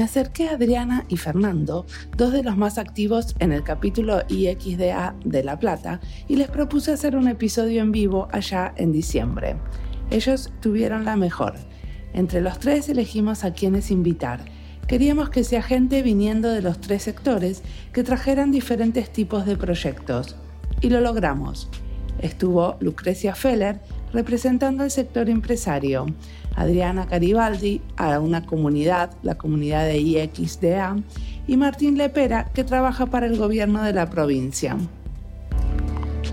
me acerqué a Adriana y Fernando, dos de los más activos en el capítulo IXDA de La Plata, y les propuse hacer un episodio en vivo allá en diciembre. Ellos tuvieron la mejor. Entre los tres elegimos a quienes invitar. Queríamos que sea gente viniendo de los tres sectores que trajeran diferentes tipos de proyectos. Y lo logramos. Estuvo Lucrecia Feller representando el sector empresario, Adriana Garibaldi a una comunidad, la comunidad de IXDA, y Martín Lepera, que trabaja para el gobierno de la provincia.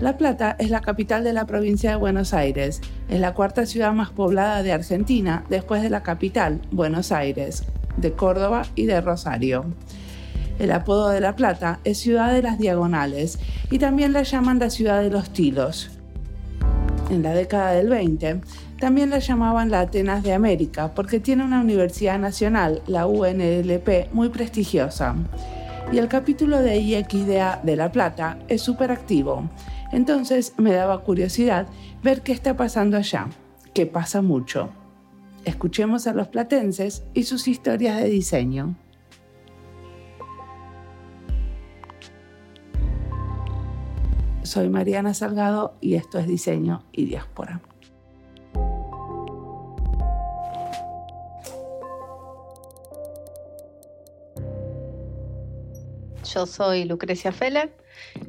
La Plata es la capital de la provincia de Buenos Aires. Es la cuarta ciudad más poblada de Argentina después de la capital, Buenos Aires, de Córdoba y de Rosario. El apodo de La Plata es Ciudad de las Diagonales y también la llaman la Ciudad de los Tilos. En la década del 20, también la llamaban la Atenas de América porque tiene una universidad nacional, la UNLP, muy prestigiosa. Y el capítulo de IXDA de La Plata es súper activo. Entonces me daba curiosidad ver qué está pasando allá, que pasa mucho. Escuchemos a los platenses y sus historias de diseño. Soy Mariana Salgado y esto es Diseño y Diáspora. Yo soy Lucrecia Feller,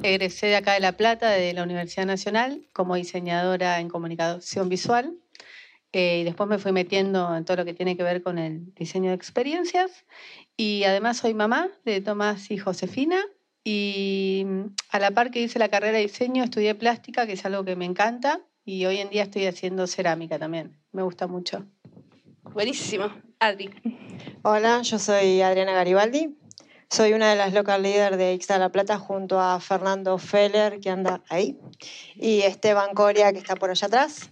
egresé de acá de La Plata, de la Universidad Nacional, como diseñadora en comunicación visual. Eh, y después me fui metiendo en todo lo que tiene que ver con el diseño de experiencias. Y además soy mamá de Tomás y Josefina. Y mm, a la par que hice la carrera de diseño, estudié plástica, que es algo que me encanta. Y hoy en día estoy haciendo cerámica también. Me gusta mucho. Buenísimo. Adri. Hola, yo soy Adriana Garibaldi, soy una de las local leaders de Ixta La Plata junto a Fernando Feller, que anda ahí, y Esteban Coria, que está por allá atrás.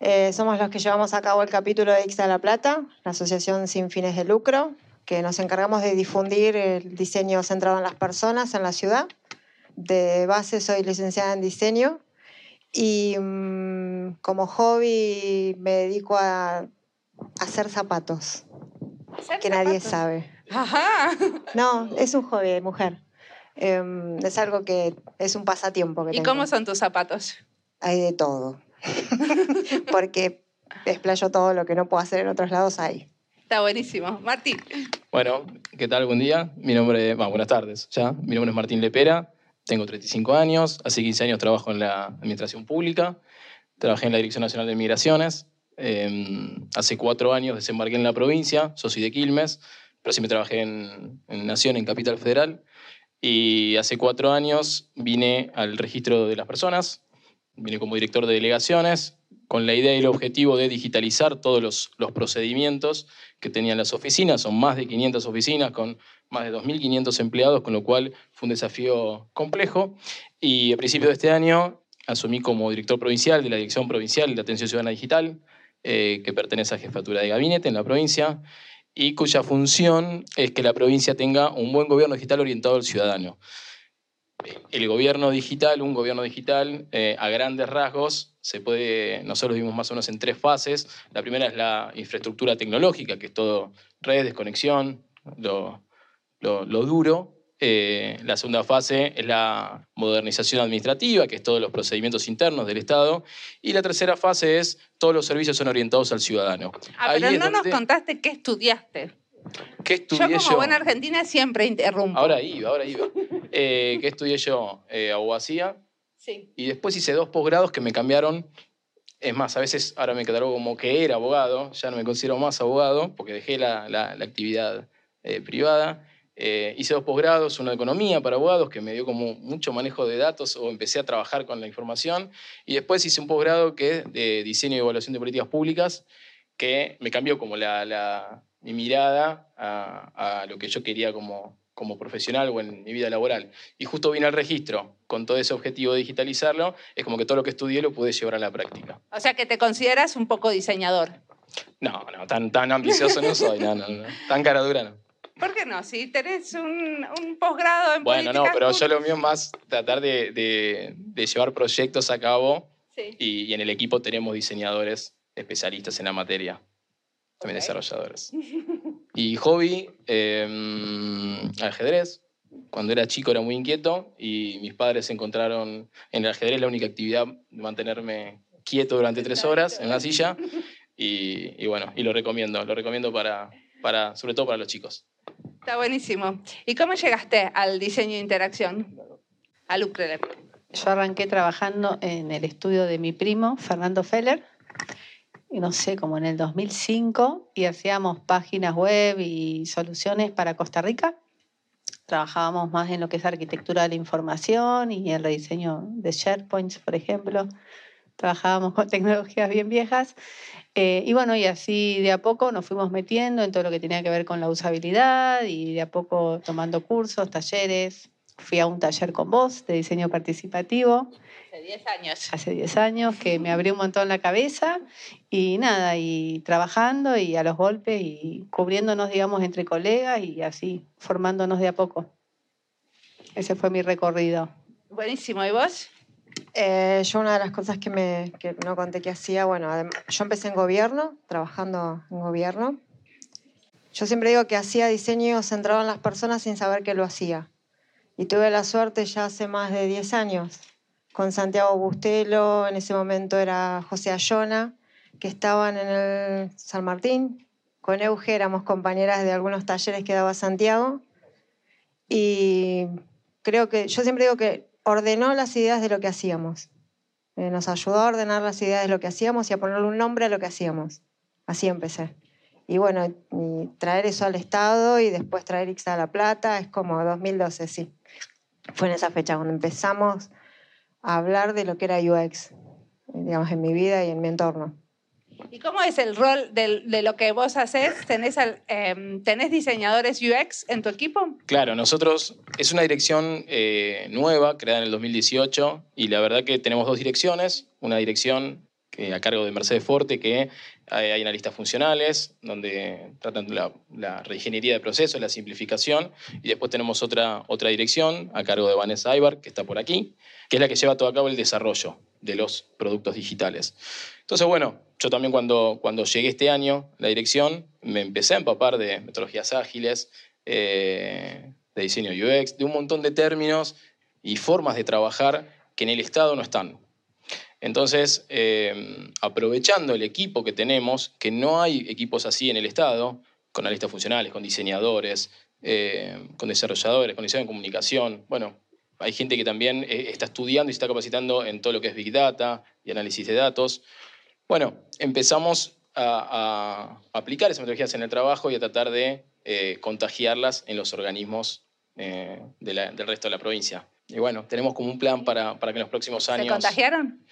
Eh, somos los que llevamos a cabo el capítulo de Ixta La Plata, la asociación sin fines de lucro, que nos encargamos de difundir el diseño centrado en las personas en la ciudad. De base soy licenciada en diseño y mm, como hobby me dedico a hacer zapatos, que nadie sabe. Ajá. No, es un hobby de mujer. Em, es algo que es un pasatiempo. Que ¿Y cómo son tus zapatos? Hay de todo. Porque explayo todo lo que no puedo hacer en otros lados ahí. Está buenísimo. Martín. Bueno, ¿qué tal? Buen día. Mi nombre, bueno, buenas tardes ya. Mi nombre es Martín Lepera. Tengo 35 años. Hace 15 años trabajo en la administración pública. Trabajé en la Dirección Nacional de Migraciones. Em, hace cuatro años desembarqué en la provincia. soy de Quilmes pero me trabajé en, Nación, en Capital Federal. Y hace cuatro años vine al registro de las personas, vine como director de delegaciones, con la idea y el objetivo de digitalizar todos los, los procedimientos que tenían las oficinas. Son más de 500 oficinas con más de 2.500 empleados, con lo cual fue un desafío complejo. Y a principios de este año asumí como director provincial de la Dirección Provincial de Atención Ciudadana Digital, eh, que pertenece a Jefatura de Gabinete en la provincia y cuya función es que la provincia tenga un buen gobierno digital orientado al ciudadano. El gobierno digital, un gobierno digital, eh, a grandes rasgos, se puede, nosotros vimos más o menos en tres fases. La primera es la infraestructura tecnológica, que es todo redes, conexión, lo, lo, lo duro. Eh, la segunda fase es la modernización administrativa, que es todos los procedimientos internos del Estado. Y la tercera fase es todos los servicios son orientados al ciudadano. Ah, pero no nos contaste qué estudiaste. ¿Qué estudié yo? como buena argentina siempre interrumpo. Ahora iba, ahora iba. Eh, ¿Qué estudié yo? Eh, abogacía. Sí. Y después hice dos posgrados que me cambiaron. Es más, a veces ahora me catalogo como que era abogado, ya no me considero más abogado porque dejé la, la, actividad eh, privada. Eh, hice dos posgrados, uno de economía para abogados, que me dio como mucho manejo de datos o empecé a trabajar con la información. Y después hice un posgrado que es de diseño y evaluación de políticas públicas, que me cambió como la, mi mirada a, lo que yo quería como como profesional o en mi vida laboral. Y justo vine al registro con todo ese objetivo de digitalizarlo, es como que todo lo que estudié lo pude llevar a la práctica. O sea que te consideras un poco diseñador. No, no, tan, tan ambicioso no soy, no, no, no, tan cara dura no. ¿Por qué no? Si tenés un, un posgrado en Bueno, no, pero yo lo mío es más tratar de, de, de llevar proyectos a cabo Sí. y, y en el equipo tenemos diseñadores especialistas en la materia, también Ok. desarrolladores. Y hobby, eh, ajedrez. Cuando era chico era muy inquieto y mis padres encontraron en el ajedrez la única actividad de mantenerme quieto durante tres horas en la silla. Y, y bueno, y lo recomiendo, lo recomiendo para, para, sobre todo para los chicos. Está buenísimo. ¿Y cómo llegaste al diseño de interacción? A Lucre. Yo arranqué trabajando en el estudio de mi primo, Fernando Feller, no sé, como en el 2005, y hacíamos páginas web y soluciones para Costa Rica. Trabajábamos más en lo que es arquitectura de la información y el rediseño de SharePoints, por ejemplo. Trabajábamos con tecnologías bien viejas. Eh, y bueno, y así de a poco nos fuimos metiendo en todo lo que tenía que ver con la usabilidad y de a poco tomando cursos, talleres. Fui a un taller con vos de diseño participativo Hace 10 años. hace 10 años que me abrió un montón la cabeza y nada, y trabajando y a los golpes y cubriéndonos, digamos, entre colegas y así, formándonos de a poco. Ese fue mi recorrido. Buenísimo. ¿Y vos? Eh, yo una de las cosas que, me, que no conté que hacía, bueno, yo empecé en gobierno, trabajando en gobierno. Yo siempre digo que hacía diseño centrado en las personas sin saber que lo hacía. Y tuve la suerte ya hace más de 10 años con Santiago Bustelo, en ese momento era José Ayona, que estaban en el San Martín. Con Euge éramos compañeras de algunos talleres que daba Santiago. Y creo que, yo siempre digo que ordenó las ideas de lo que hacíamos. Eh, nos ayudó a ordenar las ideas de lo que hacíamos y a ponerle un nombre a lo que hacíamos. Así empecé. Y bueno, traer eso al Estado y después traer Ixta a La Plata es como 2012, sí. Fue en esa fecha cuando empezamos a hablar de lo que era UX, eh, digamos, en mi vida y en mi entorno. ¿Y cómo es el rol de, lo que vos haces? ¿Tenés, em, ¿Tenés diseñadores UX en tu equipo? Claro, nosotros es una dirección eh, nueva, creada en el 2018, y la verdad que tenemos dos direcciones. Una dirección que, a cargo de Mercedes Forte, que eh, hay analistas funcionales, donde tratan la, la reingeniería de procesos, la simplificación, y después tenemos otra, otra dirección a cargo de Vanessa Ibar, que está por aquí, que es la que lleva todo a cabo el desarrollo de los productos digitales. Entonces, bueno, yo también cuando, cuando llegué este año la dirección, me empecé a empapar de metodologías ágiles, eh, de diseño UX, de un montón de términos y formas de trabajar que en el Estado no están. Entonces, eh, aprovechando el equipo que tenemos, que no hay equipos así en el Estado, con analistas funcionales, con diseñadores, eh, con desarrolladores, con diseño de comunicación, bueno, hay gente que también eh, está estudiando y está capacitando en todo lo que es Big Data y análisis de datos. Bueno, empezamos a, aplicar esas metodologías en el trabajo y a tratar de eh, contagiarlas en los organismos eh, del resto de la provincia. Y bueno, tenemos como un plan para, para que en los próximos ¿Se años... contagiaron?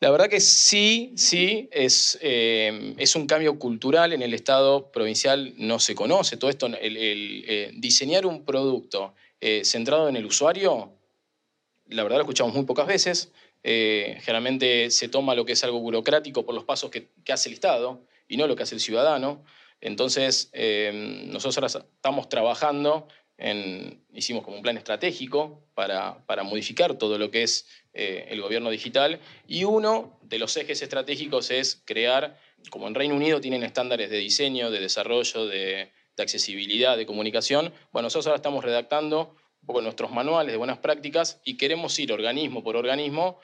La verdad que sí, sí, es, eh, es un cambio cultural en el Estado provincial, no se conoce todo esto. El, el, eh, diseñar un producto eh, centrado en el usuario, la verdad lo escuchamos muy pocas veces. Generalmente se toma lo que es algo burocrático por los pasos que, que hace el Estado y no lo que hace el ciudadano. Entonces, nosotros ahora estamos trabajando en, hicimos como un plan estratégico para, para modificar todo lo que es eh, el gobierno digital. Y uno de los ejes estratégicos es crear, como en Reino Unido tienen estándares de diseño, de desarrollo, de, accesibilidad, de comunicación, bueno, nosotros ahora estamos redactando un poco nuestros manuales de buenas prácticas y queremos ir organismo por organismo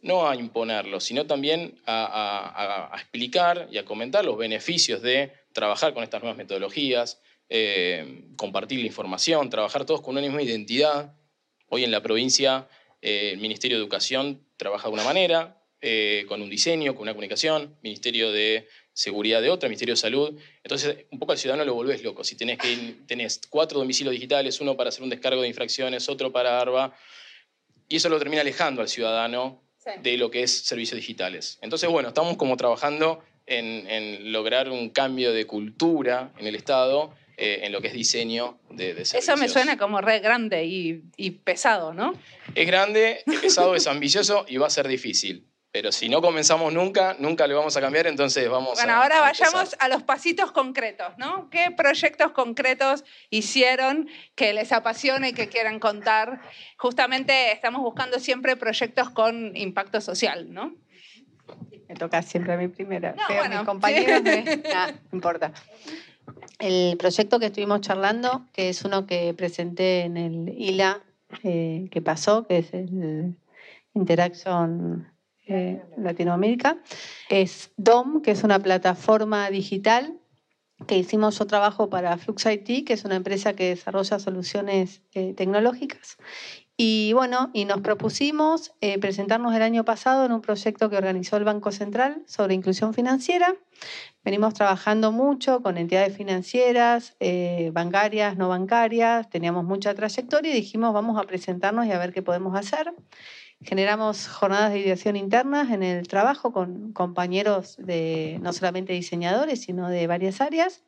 no a imponerlo, sino también a explicar y a comentar los beneficios de trabajar con estas nuevas metodologías, eh, compartir la información, trabajar todos con una misma identidad. Hoy en la provincia eh, el Ministerio de Educación trabaja de una manera, eh, con un diseño, con una comunicación, Ministerio de Seguridad de otra, Ministerio de Salud. Entonces, un poco al ciudadano lo volvés loco. Si tenés, que, ir- tenés cuatro domicilios digitales, uno para hacer un descargo de infracciones, otro para ARBA, y eso lo termina alejando al ciudadano Sí. de lo que es servicios digitales. Entonces, bueno, estamos como trabajando en, en lograr un cambio de cultura en el Estado, eh, en lo que es diseño de, de Eso me suena como re grande y, y pesado, ¿no? Es grande, es pesado, es ambicioso y va a ser difícil. Pero si no comenzamos nunca, nunca le vamos a cambiar, entonces vamos Bueno, a. ahora a empezar. vayamos a los pasitos concretos, ¿no? ¿Qué proyectos concretos hicieron que les apasione y que quieran contar? Justamente estamos buscando siempre proyectos con impacto social, ¿no? Me toca siempre a mí primero. No, bueno, mis compañeros, sí. me- ah, no importa. El proyecto que estuvimos charlando, que es uno que presenté en el ILA eh, que pasó, que es el Interaction eh, Latinoamérica, es DOM, que es una plataforma digital que hicimos yo trabajo para Flux IT, que es una empresa que desarrolla soluciones eh, tecnológicas. Y bueno, y nos propusimos eh, presentarnos el año pasado en un proyecto que organizó el Banco Central sobre inclusión financiera. Venimos trabajando mucho con entidades financieras, eh, bancarias, no bancarias, teníamos mucha trayectoria y dijimos vamos a presentarnos y a ver qué podemos hacer. Generamos jornadas de ideación internas en el trabajo con compañeros de no solamente diseñadores, sino de varias áreas.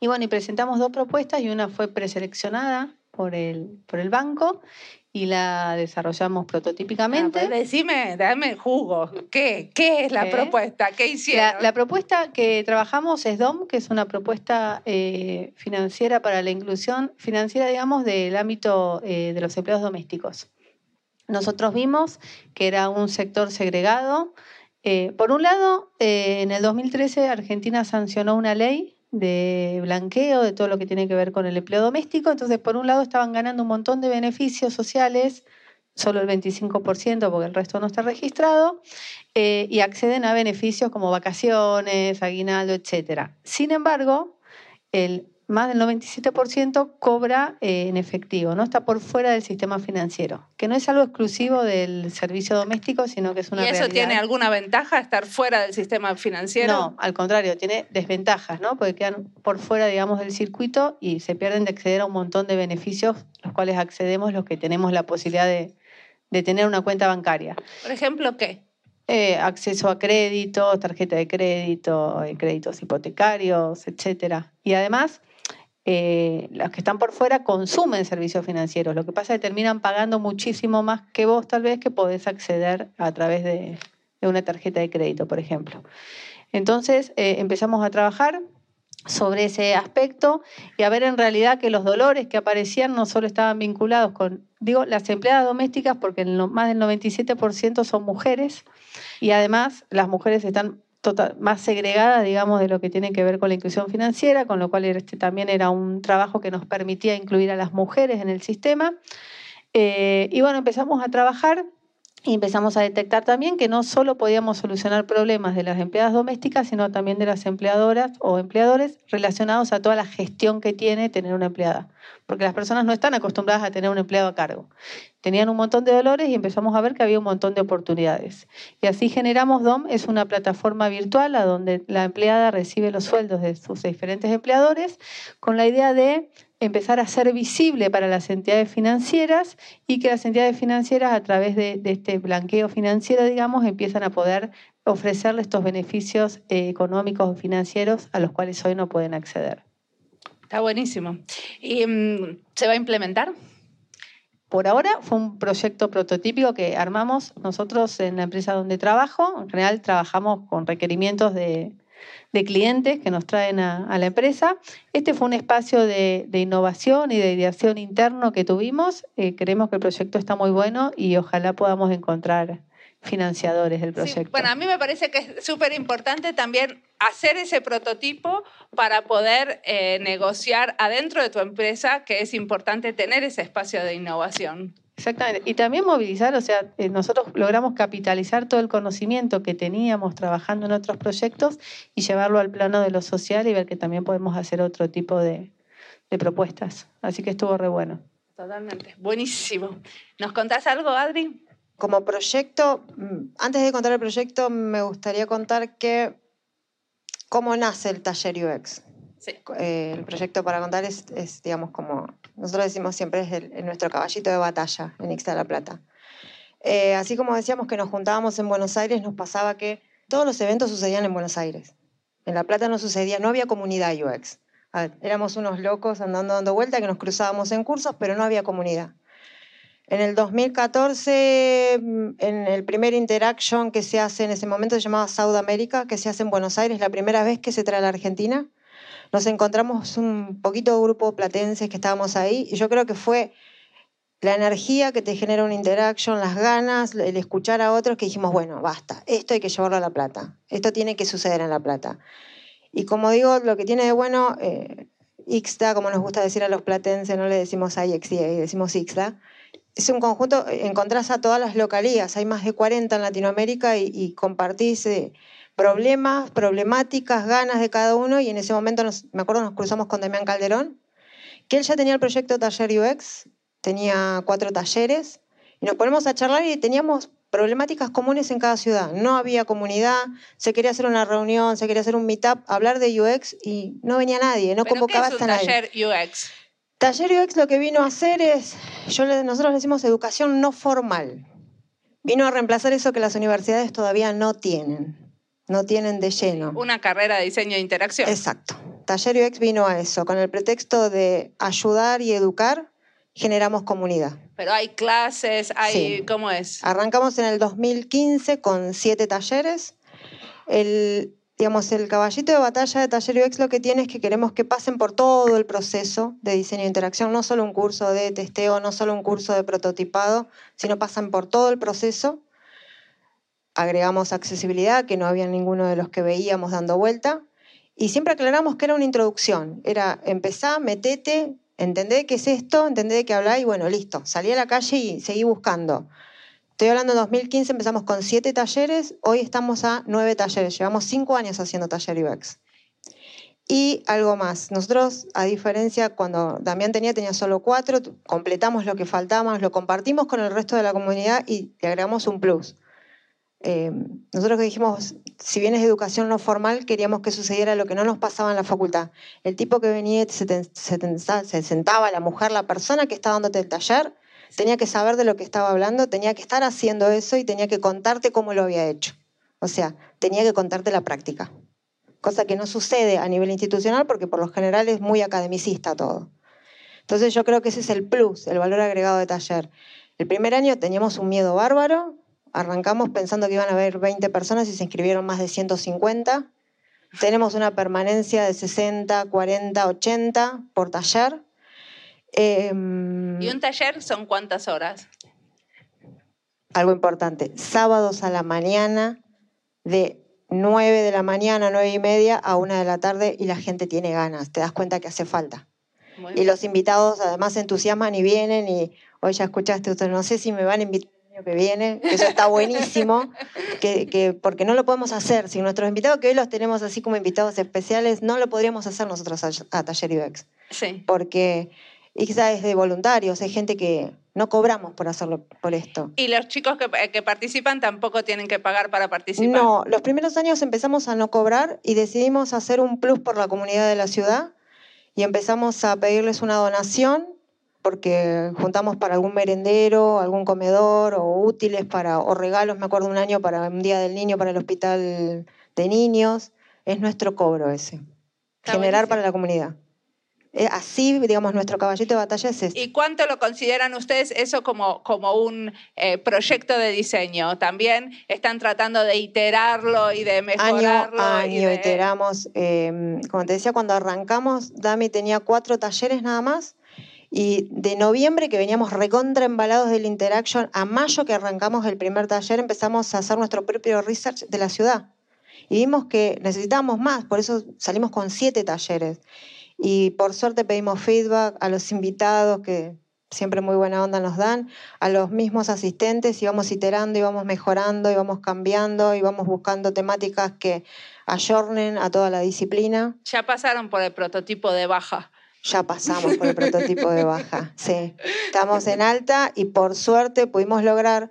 Y bueno, y presentamos dos propuestas y una fue preseleccionada por el, por el banco y la desarrollamos prototípicamente. Ah, pues decime, dame el jugo. ¿Qué? ¿Qué es la ¿Qué? propuesta? ¿Qué hicieron? La, la propuesta que trabajamos es DOM, que es una propuesta eh, financiera para la inclusión financiera, digamos, del ámbito eh, de los empleados domésticos. Nosotros vimos que era un sector segregado. Eh, por un lado, en el 2013 Argentina sancionó una ley de blanqueo de todo lo que tiene que ver con el empleo doméstico. Entonces, por un lado, estaban ganando un montón de beneficios sociales, solo el 25% porque el resto no está registrado, eh, y acceden a beneficios como vacaciones, aguinaldo, etc. Sin embargo, el más del 97% cobra eh, en efectivo, no está por fuera del sistema financiero, que no es algo exclusivo del servicio doméstico, sino que es una ¿Y eso realidad. tiene alguna ventaja, estar fuera del sistema financiero? No, al contrario, tiene desventajas, ¿no? Porque quedan por fuera, digamos, del circuito y se pierden de acceder a un montón de beneficios, los cuales accedemos los que tenemos la posibilidad de, de tener una cuenta bancaria. Por ejemplo, ¿qué? Eh, acceso a créditos, tarjeta de crédito, eh, créditos hipotecarios, etcétera. Y además, eh, los que están por fuera consumen servicios financieros. Lo que pasa es que terminan pagando muchísimo más que vos, tal vez, que podés acceder a través de, de una tarjeta de crédito, por ejemplo. Entonces, eh, empezamos a trabajar sobre ese aspecto y a ver en realidad que los dolores que aparecían no solo estaban vinculados con, digo, las empleadas domésticas, porque más del 97% son mujeres y además las mujeres están más segregadas, digamos, de lo que tiene que ver con la inclusión financiera, con lo cual este también era un trabajo que nos permitía incluir a las mujeres en el sistema. Eh, y bueno, empezamos a trabajar y empezamos a detectar también que no solo podíamos solucionar problemas de las empleadas domésticas, sino también de las empleadoras o empleadores relacionados a toda la gestión que tiene tener una empleada. Porque las personas no están acostumbradas a tener un empleado a cargo. Tenían un montón de dolores y empezamos a ver que había un montón de oportunidades. Y así generamos DOM, es una plataforma virtual a donde la empleada recibe los sueldos de sus diferentes empleadores con la idea de empezar a ser visible para las entidades financieras y que las entidades financieras a través de, de este blanqueo financiero, digamos, empiezan a poder ofrecerle estos beneficios eh, económicos o financieros a los cuales hoy no pueden acceder. Está buenísimo. ¿Y mm, se va a implementar? Por ahora fue un proyecto prototípico que armamos nosotros en la empresa donde trabajo. En general trabajamos con requerimientos de, de clientes que nos traen a, a la empresa. Este fue un espacio de, de innovación y de ideación interno que tuvimos. Eh, creemos que el proyecto está muy bueno y ojalá podamos encontrar financiadores del Sí, proyecto. bueno, a mí me parece que es súper importante también hacer ese prototipo para poder eh, negociar adentro de tu empresa, que es importante tener ese espacio de innovación. Exactamente. Y también movilizar, o sea, eh, nosotros logramos capitalizar todo el conocimiento que teníamos trabajando en otros proyectos y llevarlo al plano de lo social y ver que también podemos hacer otro tipo de, de propuestas. Así que estuvo re bueno. Totalmente. Buenísimo. ¿Nos contás algo, Adri? Como proyecto, mm, antes de contar el proyecto, me gustaría contar que cómo nace el taller UX. Sí. Eh, el proyecto para contar es, es, digamos, como nosotros decimos siempre, es el- nuestro caballito de batalla en Ixta de la Plata. Eh, así como decíamos que nos juntábamos en Buenos Aires, nos pasaba que todos los eventos sucedían en Buenos Aires. En La Plata no sucedía, no había comunidad UX. Ah, Éramos unos locos andando dando vuelta que nos cruzábamos en cursos, pero no había comunidad. En el 2014, mm, en el primer interaction que se hace en ese momento, se llamaba South America, que se hace en Buenos Aires, la primera vez que se trae a la Argentina, nos encontramos un poquito grupo platenses que estábamos ahí, y yo creo que fue la energía que te genera un interaction, las ganas, el escuchar a otros que dijimos, bueno, basta, esto hay que llevarlo a La Plata, esto tiene que suceder en La Plata. Y como digo, lo que tiene de bueno, eh, Ixta, como nos gusta decir a los platenses, no le decimos IXDA, decimos Ixta, es un conjunto, encontrás a todas las localías, hay más de 40 en Latinoamérica y, y compartís eh, problemas, problemáticas, ganas de cada uno y en ese momento, nos- me acuerdo, nos cruzamos con Damián Calderón, que él ya tenía el proyecto Taller UX, tenía cuatro talleres y nos ponemos a charlar y teníamos problemáticas comunes en cada ciudad. No había comunidad, se quería hacer una reunión, se quería hacer un meetup, hablar de UX y no venía nadie, no ¿Pero qué convocabas es un a nadie. taller UX? Taller UX lo que vino a hacer es, yo nosotros le decimos educación no formal. Vino a reemplazar eso que las universidades todavía no tienen, no tienen de lleno. Una carrera de diseño de interacción. Exacto. Taller UX vino a eso, con el pretexto de ayudar y educar, generamos comunidad. Pero hay clases, hay... Sí. ¿Cómo es? Arrancamos en el 2015 con siete talleres. El, digamos, el caballito de batalla de Taller UX lo que tiene es que queremos que pasen por todo el proceso de diseño de interacción, no solo un curso de testeo, no solo un curso de prototipado, sino pasan por todo el proceso. Agregamos accesibilidad, que no había ninguno de los que veíamos dando vuelta. Y siempre aclaramos que era una introducción. Era empezar, metete, entendé qué es esto, entendé de qué hablar y bueno, listo. Salí a la calle y seguí buscando. Estoy hablando de 2015, empezamos con siete talleres, hoy estamos a nueve talleres. Llevamos cinco años haciendo taller UX. Y algo más, nosotros, a diferencia, cuando Damián tenía, tenía solo cuatro, completamos lo que faltaba, lo compartimos con el resto de la comunidad y le agregamos un plus. Eh, nosotros dijimos, si bien es educación no formal, queríamos que sucediera lo que no nos pasaba en la facultad. El tipo que venía, se sentaba, la mujer, la persona que estaba dándote el taller, tenía que saber de lo que estaba hablando, tenía que estar haciendo eso y tenía que contarte cómo lo había hecho. O sea, tenía que contarte la práctica. Cosa que no sucede a nivel institucional porque por lo general es muy academicista todo. Entonces yo creo que ese es el plus, el valor agregado de taller. El primer año teníamos un miedo bárbaro, arrancamos pensando que iban a haber 20 personas y se inscribieron más de 150. Tenemos una permanencia de 60, 40, 80 por taller. Em, ¿Y un taller son cuántas horas? algo importante, sábados a la mañana, de 9 de la mañana, 9 y media a 1 de la tarde y la gente tiene ganas, te das cuenta que hace falta. Muy Y bien. los invitados además se entusiasman y vienen y hoy ya escuchaste, usted, no sé si me van a invitar año que viene, que eso está buenísimo, que, que- porque no lo podemos hacer. Si nuestros invitados que hoy los tenemos así como invitados especiales, no lo podríamos hacer nosotros a, a Taller UX, Sí. porque IXA es de voluntarios, hay gente que no cobramos por hacerlo por esto. ¿Y los chicos que, que participan tampoco tienen que pagar para participar? No, los primeros años empezamos a no cobrar y decidimos hacer un plus por la comunidad de la ciudad y empezamos a pedirles una donación porque juntamos para algún merendero, algún comedor o útiles para o regalos, me acuerdo un año para un día del niño para el hospital de niños, es nuestro cobro ese. Está generar buenísimo. para la comunidad. Eh, Así, digamos, nuestro caballito de batalla es este. ¿Y cuánto lo consideran ustedes eso como, como un eh, proyecto de diseño? ¿También están tratando de iterarlo y de año mejorarlo? y año de- iteramos. eh, como te decía, cuando arrancamos, Dami tenía cuatro talleres nada más. Y de noviembre, que veníamos recontra embalados del Interaction, a mayo que arrancamos el primer taller, empezamos a hacer nuestro propio research de la ciudad. Y vimos que necesitábamos más, por eso salimos con siete talleres. Y por suerte pedimos feedback a los invitados que siempre muy buena onda nos dan, a los mismos asistentes, íbamos iterando, íbamos mejorando, íbamos cambiando, íbamos buscando temáticas que ayornen a toda la disciplina. Ya pasaron por el prototipo de baja. Ya pasamos por el prototipo de baja, sí. Estamos en alta y por suerte pudimos lograr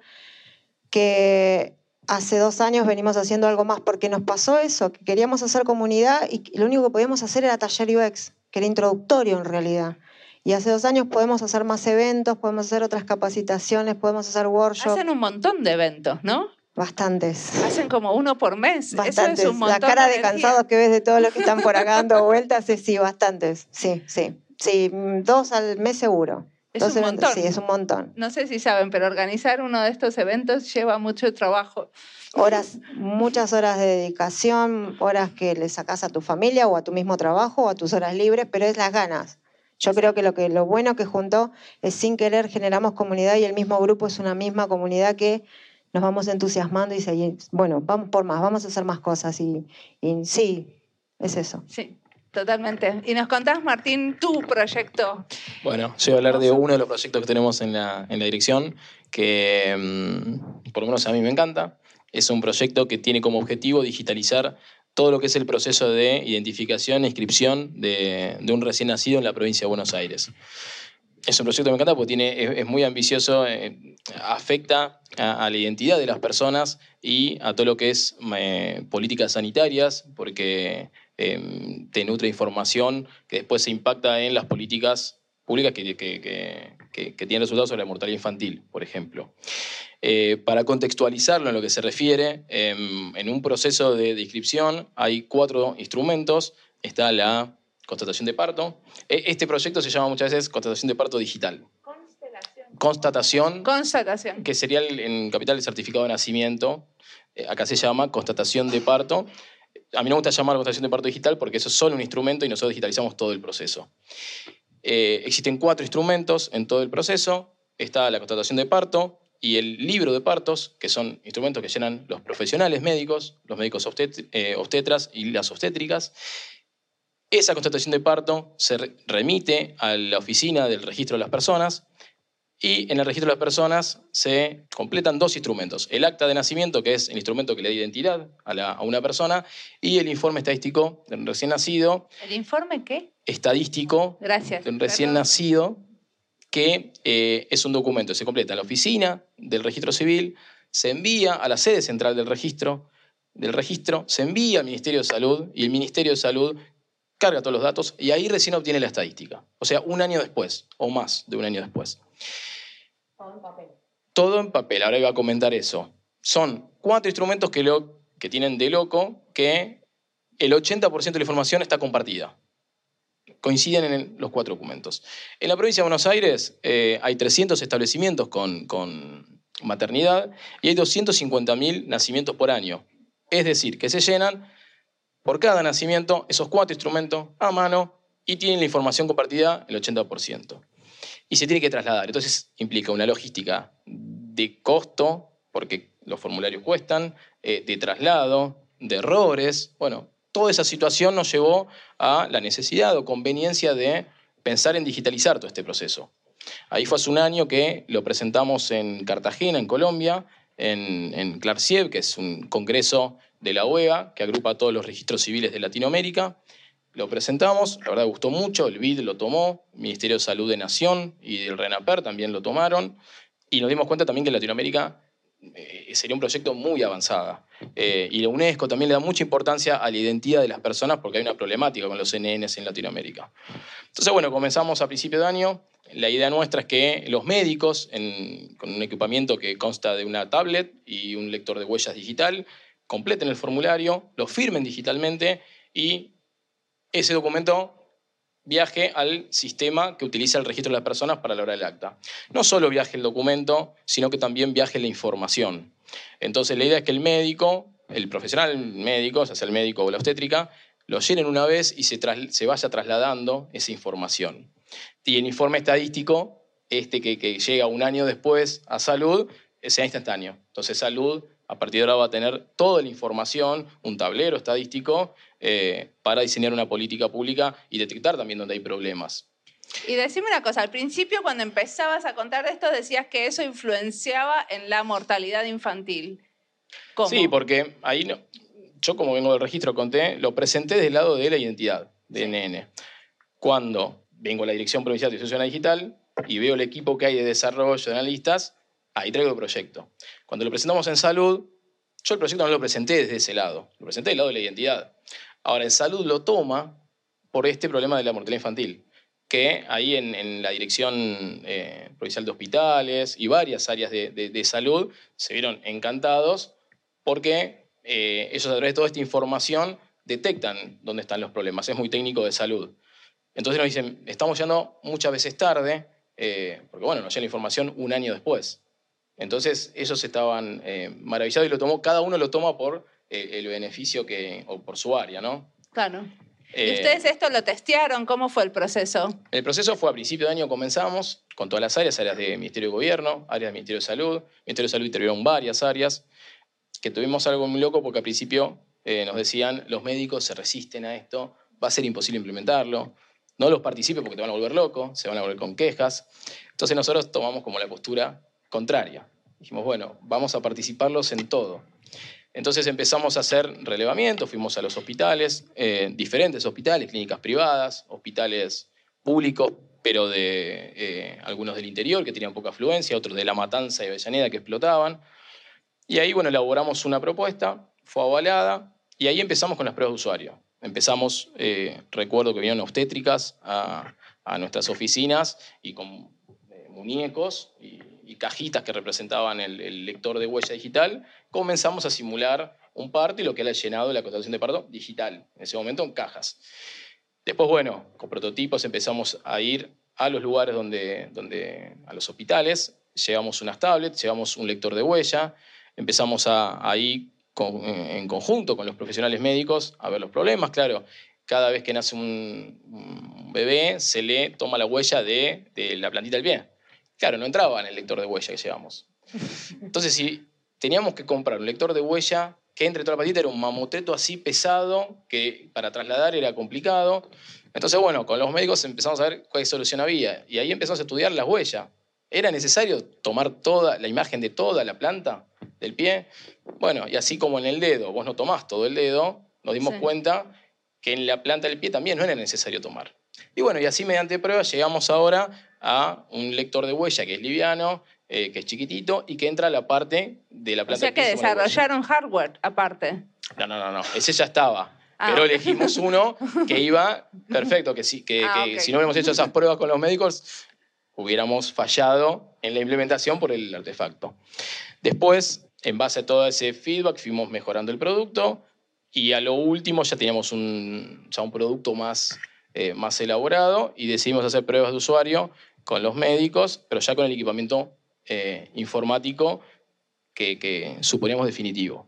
que hace dos años venimos haciendo algo más porque nos pasó eso, que queríamos hacer comunidad y lo único que podíamos hacer era taller UX, que era introductorio en realidad. Y hace dos años podemos hacer más eventos, podemos hacer otras capacitaciones, podemos hacer workshops. Hacen un montón de eventos, ¿no? Bastantes. Hacen como uno por mes. Bastantes. Eso es un montón La cara de cansados que ves de todos los que están por acá dando vueltas, es sí, bastantes. Sí, sí. Sí, dos al mes seguro. Es Dos un eventos, montón. Sí, es un montón. No sé si saben, pero organizar uno de estos eventos lleva mucho trabajo. Horas, muchas horas de dedicación, horas que le sacas a tu familia o a tu mismo trabajo o a tus horas libres, pero es las ganas. Yo creo que lo, que lo bueno que juntó es sin querer generamos comunidad y el mismo grupo es una misma comunidad que nos vamos entusiasmando y se- bueno, vamos por más, vamos a hacer más cosas y, y sí, es eso. Sí, totalmente. Y nos contás, Martín, tu proyecto. Bueno, yo voy a hablar de uno de los proyectos que tenemos en la, en la dirección, que mm, por lo menos a mí me encanta. Es un proyecto que tiene como objetivo digitalizar todo lo que es el proceso de identificación e inscripción de, de un recién nacido en la provincia de Buenos Aires. Es un proyecto que me encanta porque tiene, es, muy ambicioso, eh, afecta a, la identidad de las personas y a todo lo que es eh, políticas sanitarias, porque eh, te nutre información que después se impacta en las políticas públicas que, tienen resultados sobre la mortalidad infantil, por ejemplo. Para contextualizarlo en lo que se refiere, em, en un proceso de, de inscripción hay cuatro instrumentos. Está la constatación de parto. E- Este proyecto se llama muchas veces constatación de parto digital. Constatación Constatación. que sería el- en capital el certificado de nacimiento. Eh, acá se llama constatación de parto. A mí no me gusta llamar constatación de parto digital porque eso es solo un instrumento y nosotros digitalizamos todo el proceso. Eh, existen cuatro instrumentos en todo el proceso. Está la constatación de parto y el libro de partos, que son instrumentos que llenan los profesionales médicos, los médicos obstet- eh, obstetras y las obstétricas. Esa constatación de parto se re- remite a la oficina del registro de las personas y en el registro de las personas se completan dos instrumentos. El acta de nacimiento, que es el instrumento que le da identidad a, la- a una persona, y el informe estadístico del recién nacido, ¿El informe qué? estadístico Gracias. de un recién Perdón. nacido, que eh, es un documento, se completa en la oficina del registro civil, se envía a la sede central del registro, del registro, se envía al Ministerio de Salud y el Ministerio de Salud carga todos los datos y ahí recién obtiene la estadística. O sea, un año después, o más de un año después. Todo en papel, ahora iba a comentar eso. Son cuatro instrumentos que, lo, que tienen de loco que el 80% de la información está compartida coinciden en los cuatro documentos. En la provincia de Buenos Aires eh, hay 300 establecimientos con, con maternidad y hay 250.000 nacimientos por año. Es decir, que se llenan por cada nacimiento esos cuatro instrumentos a mano y tienen la información compartida el 80%. Y se tiene que trasladar. Entonces implica una logística de costo, porque los formularios cuestan, eh, de traslado, de errores. Bueno, toda esa situación nos llevó a la necesidad o conveniencia de pensar en digitalizar todo este proceso. Ahí fue hace un año que lo presentamos en Cartagena, en Colombia, en, en Clarciev, que es un congreso de la OEA que agrupa todos los registros civiles de Latinoamérica. Lo presentamos, la verdad gustó mucho, el BID lo tomó, el Ministerio de Salud de Nación y el RENAPER también lo tomaron, y nos dimos cuenta también que en Latinoamérica eh, sería un proyecto muy avanzado. Eh, y la UNESCO también le da mucha importancia a la identidad de las personas porque hay una problemática con los NNs en Latinoamérica. Entonces, bueno, comenzamos a principio de año. La idea nuestra es que los médicos, con un equipamiento que consta de una tablet y un lector de huellas digital, completen el formulario, lo firmen digitalmente y ese documento viaje al sistema que utiliza el registro de las personas para lograr el acta. No solo viaje el documento, sino que también viaje la información. Entonces, la idea es que el médico, el profesional médico, o sea el médico o la obstétrica, lo llenen una vez y se, vaya trasladando esa información. Y el informe estadístico, este que, que llega un año después a salud, sea instantáneo. Entonces, salud a partir de ahora va a tener toda la información, un tablero estadístico, eh, para diseñar una política pública y detectar también donde hay problemas. Y decime una cosa, al principio cuando empezabas a contar de esto decías que eso influenciaba en la mortalidad infantil. ¿Cómo? Sí, porque ahí no- yo como vengo del registro conté, lo presenté del lado de la identidad de NN. Cuando vengo a la Dirección Provincial de Institución Digital y veo el equipo que hay de desarrollo de analistas, ahí traigo el proyecto. Cuando lo presentamos en salud, yo el proyecto no lo presenté desde ese lado, lo presenté del lado de la identidad. Ahora, en salud lo toma por este problema de la mortalidad infantil, que ahí en, la Dirección eh, Provincial de Hospitales y varias áreas de salud se vieron encantados porque eh, ellos a través de toda esta información detectan dónde están los problemas. Es muy técnico de salud. Entonces nos dicen, estamos llegando muchas veces tarde, eh, porque bueno, nos llega la información un año después. Entonces ellos estaban eh, maravillados y lo tomó, cada uno lo toma por eh, el beneficio que, o por su área, ¿no? Claro. ¿Y Eh, ustedes esto lo testearon? ¿Cómo fue el proceso? El proceso fue a principio de año comenzamos con todas las áreas, áreas de Ministerio de Gobierno, áreas del Ministerio de Salud. Ministerio de Salud intervinieron varias áreas, que tuvimos algo muy loco porque al principio eh, nos decían, los médicos se resisten a esto, va a ser imposible implementarlo, no los participes porque te van a volver loco, se van a volver con quejas. Entonces nosotros tomamos como la postura contraria. Dijimos, bueno, vamos a participarlos en todo. Entonces empezamos a hacer relevamiento, fuimos a los hospitales, eh, diferentes hospitales, clínicas privadas, hospitales públicos, pero de eh, algunos del interior que tenían poca afluencia, otros de La Matanza y Avellaneda que explotaban. Y ahí, bueno, elaboramos una propuesta, fue avalada, y ahí empezamos con las pruebas de usuario. Empezamos, eh, recuerdo que vinieron obstétricas a, a nuestras oficinas y con eh, muñecos y, y cajitas que representaban el, lector de huella digital, comenzamos a simular un parto y lo que era el llenado de la constatación de parto digital, en ese momento en cajas. Después, bueno, con prototipos empezamos a ir a los lugares donde, donde a los hospitales, llevamos unas tablets, llevamos un lector de huella, empezamos a, ahí con- en conjunto con los profesionales médicos a ver los problemas, claro. Cada vez que nace un, un bebé, se le toma la huella de, de la plantita del pie. Claro, no entraba en el lector de huella que llevamos. Entonces, si teníamos que comprar un lector de huella que entre toda la patita, era un mamotreto así pesado que para trasladar era complicado. Entonces, bueno, con los médicos empezamos a ver cuál solución había y ahí empezamos a estudiar las huellas. ¿Era necesario tomar toda la imagen de toda la planta del pie? Bueno, y así como en el dedo, vos no tomás todo el dedo, nos dimos Sí. cuenta que en la planta del pie también no era necesario tomar. Y bueno, y así mediante pruebas llegamos ahora a un lector de huella que es liviano, eh, que es chiquitito y que entra a la parte de la O planta sea del pie. que desarrollaron hardware aparte. No, no, no, no. Ese ya estaba. Ah. Pero elegimos uno que iba perfecto, que, sí, que, Ah, que si no hubiéramos hecho esas pruebas con los médicos, hubiéramos fallado en la implementación por el artefacto. Después, en base a todo ese feedback, fuimos mejorando el producto y a lo último ya teníamos un, ya un producto más, eh, más elaborado y decidimos hacer pruebas de usuario con los médicos, pero ya con el equipamiento eh, informático que, que suponíamos definitivo.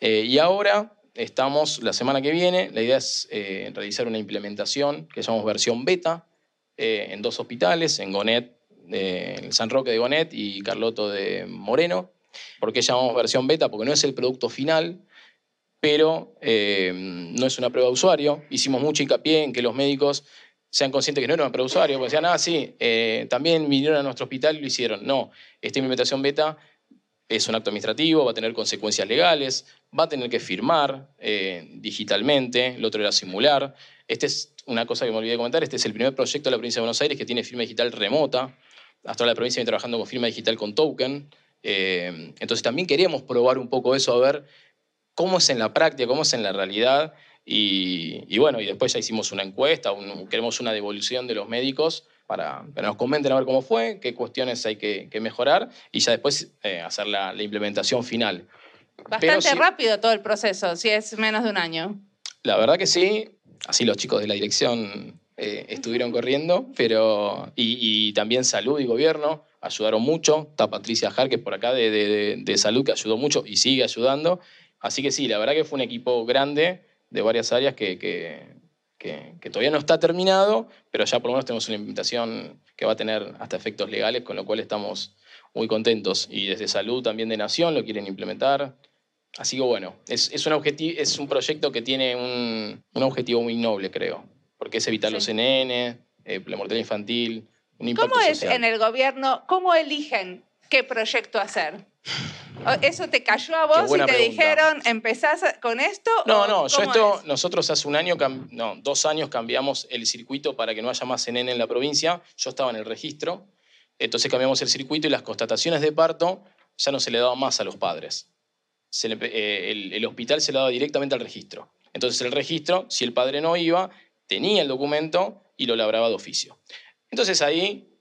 Eh, y ahora estamos, la semana que viene, la idea es eh, realizar una implementación que llamamos versión beta eh, en dos hospitales, en Gonet, eh, en San Roque de Gonet y Carloto de Moreno. ¿Por qué llamamos versión beta? Porque no es el producto final, pero eh, no es una prueba de usuario. Hicimos mucho hincapié en que los médicos sean conscientes que no era una prueba de usuario, porque decían, ah, sí, eh, también vinieron a nuestro hospital y lo hicieron. No, esta implementación beta es un acto administrativo, va a tener consecuencias legales, va a tener que firmar eh, digitalmente, el otro era simular. Esta es una cosa que me olvidé de comentar, este es el primer proyecto de la provincia de Buenos Aires que tiene firma digital remota. Hasta ahora la provincia viene trabajando con firma digital con token. Eh, entonces también queríamos probar un poco eso, a ver cómo es en la práctica, cómo es en la realidad. Y, y bueno, y después ya hicimos una encuesta, un- queremos una devolución de los médicos para que nos comenten a ver cómo fue, qué cuestiones hay que, que mejorar y ya después eh, hacer la, la implementación final. Bastante rápido todo el proceso, si es menos de un año. La verdad que sí, así los chicos de la dirección eh, estuvieron corriendo, pero y, y también salud y gobierno ayudaron mucho. Está Patricia Jarque por acá de- de- de salud que ayudó mucho y sigue ayudando. Así que sí, la verdad que fue un equipo grande de varias áreas que, que- que- que todavía no está terminado, pero ya por lo menos tenemos una implementación que va a tener hasta efectos legales, con lo cual estamos muy contentos. Y desde salud también de Nación lo quieren implementar. Así que bueno, es, es, un, es un proyecto que tiene un, un objetivo muy noble, creo, porque es evitar Sí. los NN, eh, la mortalidad infantil, un impacto ¿Cómo es social. en el gobierno? ¿Cómo eligen qué proyecto hacer? O- ¿Eso te cayó a vos y te pregunta. dijeron, empezás con esto? No, no, yo esto, es? nosotros hace un año, no, dos años cambiamos el circuito para que no haya más NN en la provincia. Yo estaba en el registro, entonces cambiamos el circuito y las constataciones de parto ya no se le daban más a los padres. Se le- eh, el, el hospital se le daba directamente al registro. Entonces el registro, si el padre no iba, tenía el documento y lo labraba de oficio. Entonces ahí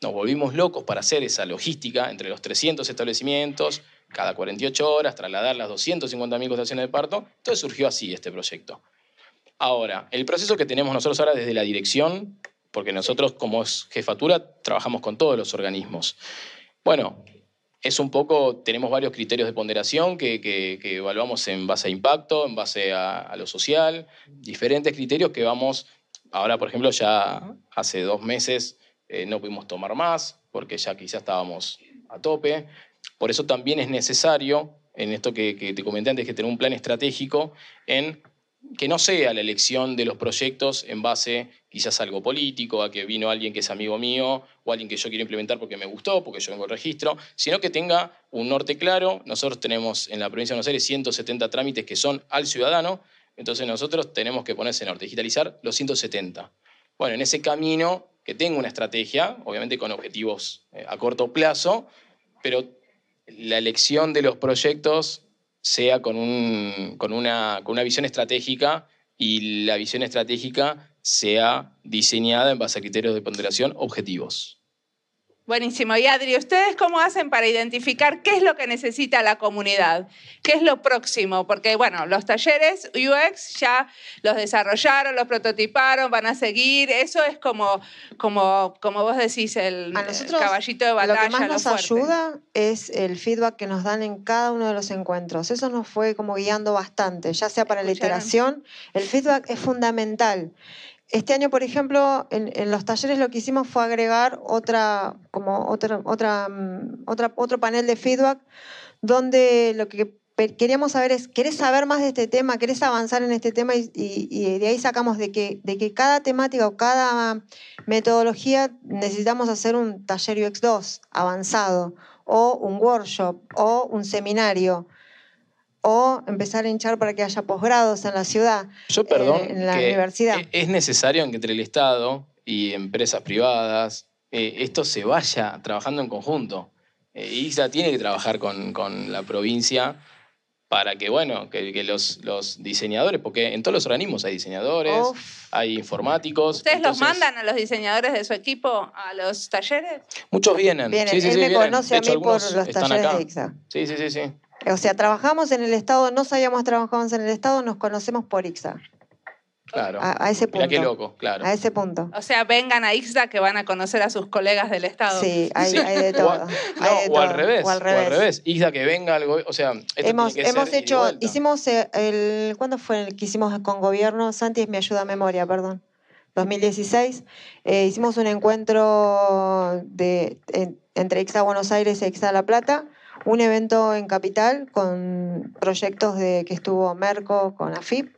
nos volvimos locos para hacer esa logística entre los 300 establecimientos, cada 48 horas, trasladar las 250.000 constelaciones de parto. Entonces surgió así este proyecto. Ahora, el proceso que tenemos nosotros ahora desde la dirección, porque nosotros como jefatura trabajamos con todos los organismos. Bueno, es un poco, tenemos varios criterios de ponderación que, evaluamos en base a impacto, en base a, lo social, diferentes criterios que vamos, ahora por ejemplo ya hace dos meses eh, no pudimos tomar más porque ya quizás estábamos a tope, por eso también es necesario, en esto que, te comenté antes, que tener un plan estratégico en que no sea la elección de los proyectos en base quizás a algo político, a que vino alguien que es amigo mío o alguien que yo quiero implementar porque me gustó, porque yo vengo al registro, sino que tenga un norte claro. Nosotros tenemos en la provincia de Buenos Aires 170 trámites que son al ciudadano, entonces nosotros tenemos que poner ese norte, digitalizar los 170. Bueno, en ese camino que tenga una estrategia, obviamente con objetivos eh, a corto plazo, pero la elección de los proyectos sea con, una, con una visión estratégica y la visión estratégica sea diseñada en base a criterios de ponderación objetivos. Buenísimo. Y Adri, ¿ustedes cómo hacen para identificar qué es lo que necesita la comunidad? ¿Qué es lo próximo? Porque, bueno, los talleres UX ya los desarrollaron, los prototiparon, van a seguir. Eso es como, como, como vos decís, el, caballito de batalla. Lo que más nos ayuda es el feedback que nos dan en cada uno de los encuentros. Eso nos fue como guiando bastante, ya sea para la iteración. El feedback es fundamental. Este año, por ejemplo, en, los talleres lo que hicimos fue agregar otra, como otra, otra, mm, otra, otro panel de feedback donde lo que queríamos saber es, ¿querés saber más de este tema? ¿Querés avanzar en este tema? Y, de ahí sacamos de que, de que cada temática o cada metodología necesitamos hacer un taller UX2 avanzado o un workshop o un seminario o empezar a hinchar para que haya posgrados en la ciudad, Yo, perdón, eh, en la universidad. E-, es necesario que entre el Estado y empresas privadas eh, esto se vaya trabajando en conjunto. Eh, ISA tiene que trabajar con, con, la provincia para que, bueno, que, los, los, diseñadores, porque en todos los organismos hay diseñadores, hay informáticos. ¿Ustedes los mandan a los diseñadores de su equipo a los talleres? Muchos vienen. vienen. Sí, sí, Él sí, me conoce a mí por los talleres de IXA. Sí, sí, sí, sí. O sea, trabajamos en el Estado, no sabíamos trabajamos en el Estado, nos conocemos por IXA. Claro. A, ese punto. Mira qué loco, claro. A ese punto. O sea, vengan a IXA que van a conocer a sus colegas del Estado. Sí, hay, de todo. O, al revés, o, al revés. IXA que venga algo, o sea, hemos, hemos hecho, hicimos eh, el, ¿cuándo fue el que hicimos con gobierno? Santi es mi ayuda a memoria, perdón. 2016, eh, hicimos un encuentro de, entre IXA Buenos Aires e IXA La Plata, un evento en Capital con proyectos de que estuvo Merco con AFIP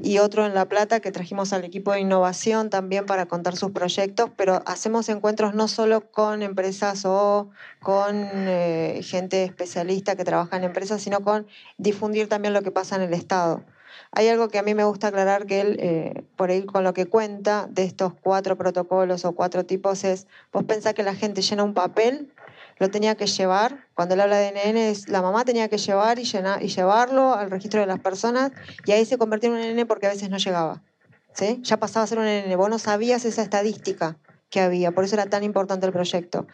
y otro en La Plata que trajimos al equipo de innovación también para contar sus proyectos, pero hacemos encuentros no solo con empresas o con eh, gente especialista que trabaja en empresas, sino con difundir también lo que pasa en el Estado. Hay algo que a mí me gusta aclarar que él, eh, por ahí con lo que cuenta de estos cuatro protocolos o cuatro tipos, es, vos pensás que la gente llena un papel lo tenía que llevar. Cuando él habla de NN, la mamá tenía que llevar y, y llevarlo al registro de las personas y ahí se convirtió en un NN porque a veces no llegaba. ¿sí? Ya pasaba a ser un NN. Vos no sabías esa estadística que había, por eso era tan importante el proyecto.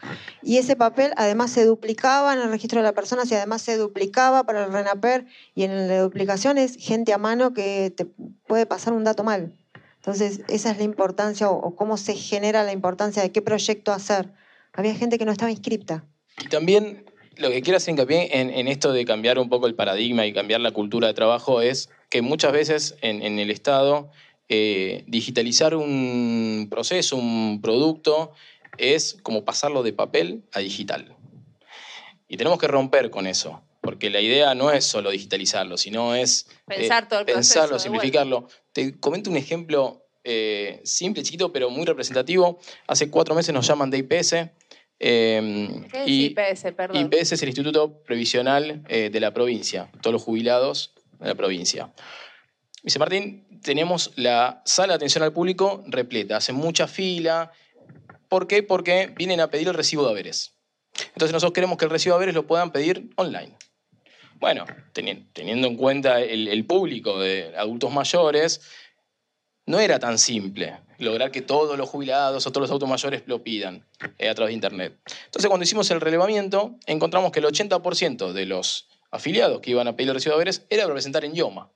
Y ese papel además se duplicaba en el registro de las personas y además se duplicaba para el RENAPER y en la duplicación es gente a mano que te puede pasar un dato mal. Entonces, esa es la importancia o cómo se genera la importancia de qué proyecto hacer. Había gente que no estaba inscripta. Y también lo que quiero hacer hincapié en, esto de cambiar un poco el paradigma y cambiar la cultura de trabajo es que muchas veces en, el Estado eh, digitalizar un proceso, un producto, es como pasarlo de papel a digital. Y tenemos que romper con eso, porque la idea no es solo digitalizarlo, sino es eh, Pensar todo el pensarlo, simplificarlo. Te comento un ejemplo eh, simple, chiquito, pero muy representativo. Hace cuatro meses nos llaman de IPS Em, ¿Qué es IPS, perdón? IPS es el Instituto Previsional eh, de la provincia, todos los jubilados de la provincia. Dice Martín, tenemos la sala de atención al público repleta, hace mucha fila. ¿Por qué? Porque vienen a pedir el recibo de haberes. Entonces nosotros queremos que el recibo de haberes lo puedan pedir online. Bueno, teniendo en cuenta el, el público de adultos mayores, no era tan simple. Lograr que todos los jubilados o todos los autos mayores lo pidan eh, a través de Internet. Entonces, cuando hicimos el relevamiento, encontramos que el 80% de los afiliados que iban a pedir el recibo de haberes era representar en IOMA,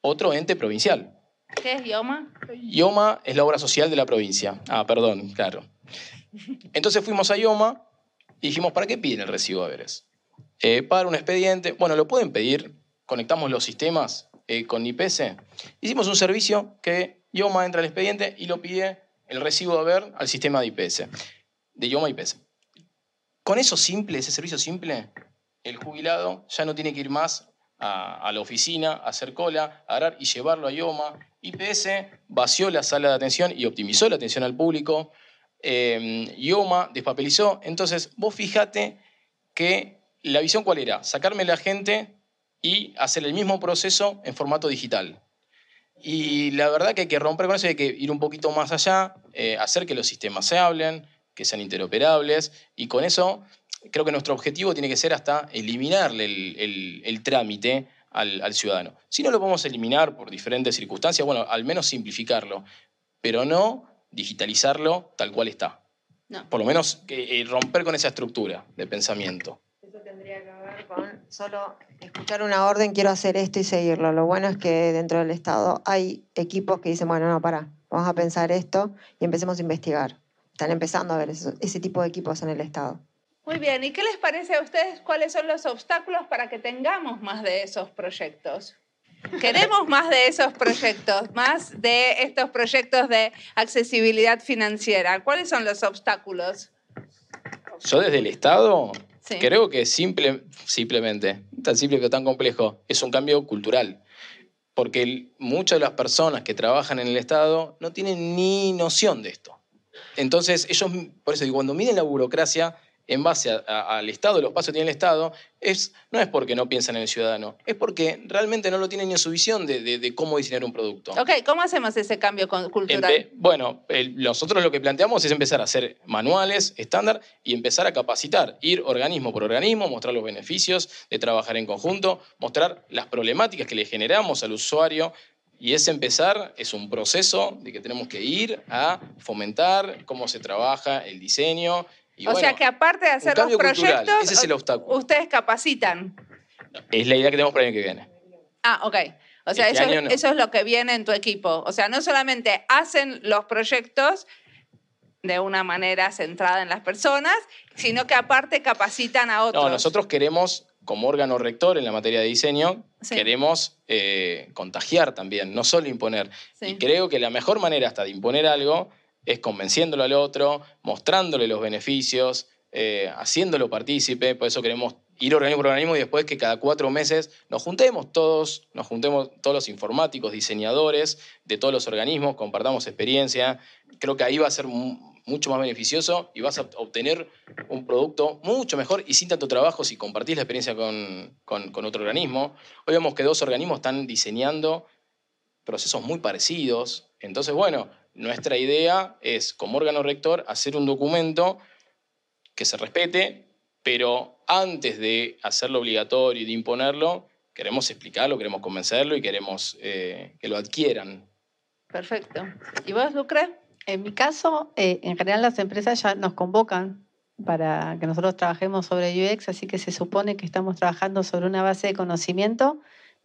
otro ente provincial. ¿Qué es IOMA? IOMA es la obra social de la provincia. Ah, perdón, claro. Entonces fuimos a IOMA y dijimos, ¿para qué piden el recibo de haberes? Eh, para un expediente, bueno, lo pueden pedir, conectamos los sistemas eh, con IPS. Hicimos un servicio que IOMA entra al expediente y lo pide el recibo de haber al sistema de IPS, de IOMA IPS. Con eso simple, ese servicio simple, el jubilado ya no tiene que ir más a, la oficina, hacer cola, a agarrar y llevarlo a IOMA. IPS vació la sala de atención y optimizó la atención al público. Eh, IOMA despapelizó. Entonces, vos fíjate que la visión cuál era? Sacarme la gente y hacer el mismo proceso en formato digital. Y la verdad que hay que romper con eso, hay que ir un poquito más allá, eh, hacer que los sistemas se hablen, que sean interoperables, y con eso creo que nuestro objetivo tiene que ser hasta eliminarle el, trámite al, ciudadano. Si no lo podemos eliminar por diferentes circunstancias, bueno, al menos simplificarlo, pero no digitalizarlo tal cual está. Por lo menos eh, romper con esa estructura de pensamiento. Eso tendría que con solo escuchar una orden, quiero hacer esto y seguirlo. Lo bueno es que dentro del Estado hay equipos que dicen, bueno, no, para, vamos a pensar esto y empecemos a investigar. Están empezando a ver ese tipo de equipos en el Estado. Muy bien, ¿y qué les parece a ustedes cuáles son los obstáculos para que tengamos más de esos proyectos? Queremos más de esos proyectos, más de estos proyectos de accesibilidad financiera. ¿Cuáles son los obstáculos? Yo desde el Estado creo que simple, simplemente, tan simple pero tan complejo, es un cambio cultural. Porque muchas de las personas que trabajan en el Estado no tienen ni noción de esto. Entonces, ellos, por eso digo, cuando miden la burocracia, en base al Estado, los pasos que tiene el Estado, es, no es porque no piensan en el ciudadano, es porque realmente no lo tienen ni en su visión de, cómo diseñar un producto. Ok, ¿cómo hacemos ese cambio cultural? bueno, nosotros lo que planteamos es empezar a hacer manuales estándar y empezar a capacitar, ir organismo por organismo, mostrar los beneficios de trabajar en conjunto, mostrar las problemáticas que le generamos al usuario, y ese empezar es un proceso de que tenemos que ir a fomentar cómo se trabaja el diseño o sea que aparte de hacer los proyectos, ese es el obstáculo. ustedes capacitan. Es la idea que tenemos para el año que viene. Ah, ok. O sea, este eso, es lo que viene en tu equipo. O sea, no solamente hacen los proyectos de una manera centrada en las personas, sino que aparte capacitan a otros. No, nosotros queremos, como órgano rector en la materia de diseño, queremos eh, contagiar también, no solo imponer. Y creo que la mejor manera hasta de imponer algo es convenciéndolo al otro, mostrándole los beneficios, eh, haciéndolo partícipe, por eso queremos ir organismo por organismo y después que cada cuatro meses nos juntemos todos, nos juntemos todos los informáticos, diseñadores de todos los organismos, compartamos experiencia. Creo que ahí va a ser mucho más beneficioso y vas a obtener un producto mucho mejor y sin tanto trabajo si compartís la experiencia con, con otro organismo. Hoy vemos que dos organismos están diseñando procesos muy parecidos. Entonces, bueno, nuestra idea es, como órgano rector, hacer un documento que se respete, pero antes de hacerlo obligatorio y de imponerlo, queremos explicarlo, queremos convencerlo y queremos eh, que lo adquieran. Perfecto. ¿Y vos, Lucre? En mi caso, eh, en general las empresas ya nos convocan para que nosotros trabajemos sobre UX, así que se supone que estamos trabajando sobre una base de conocimiento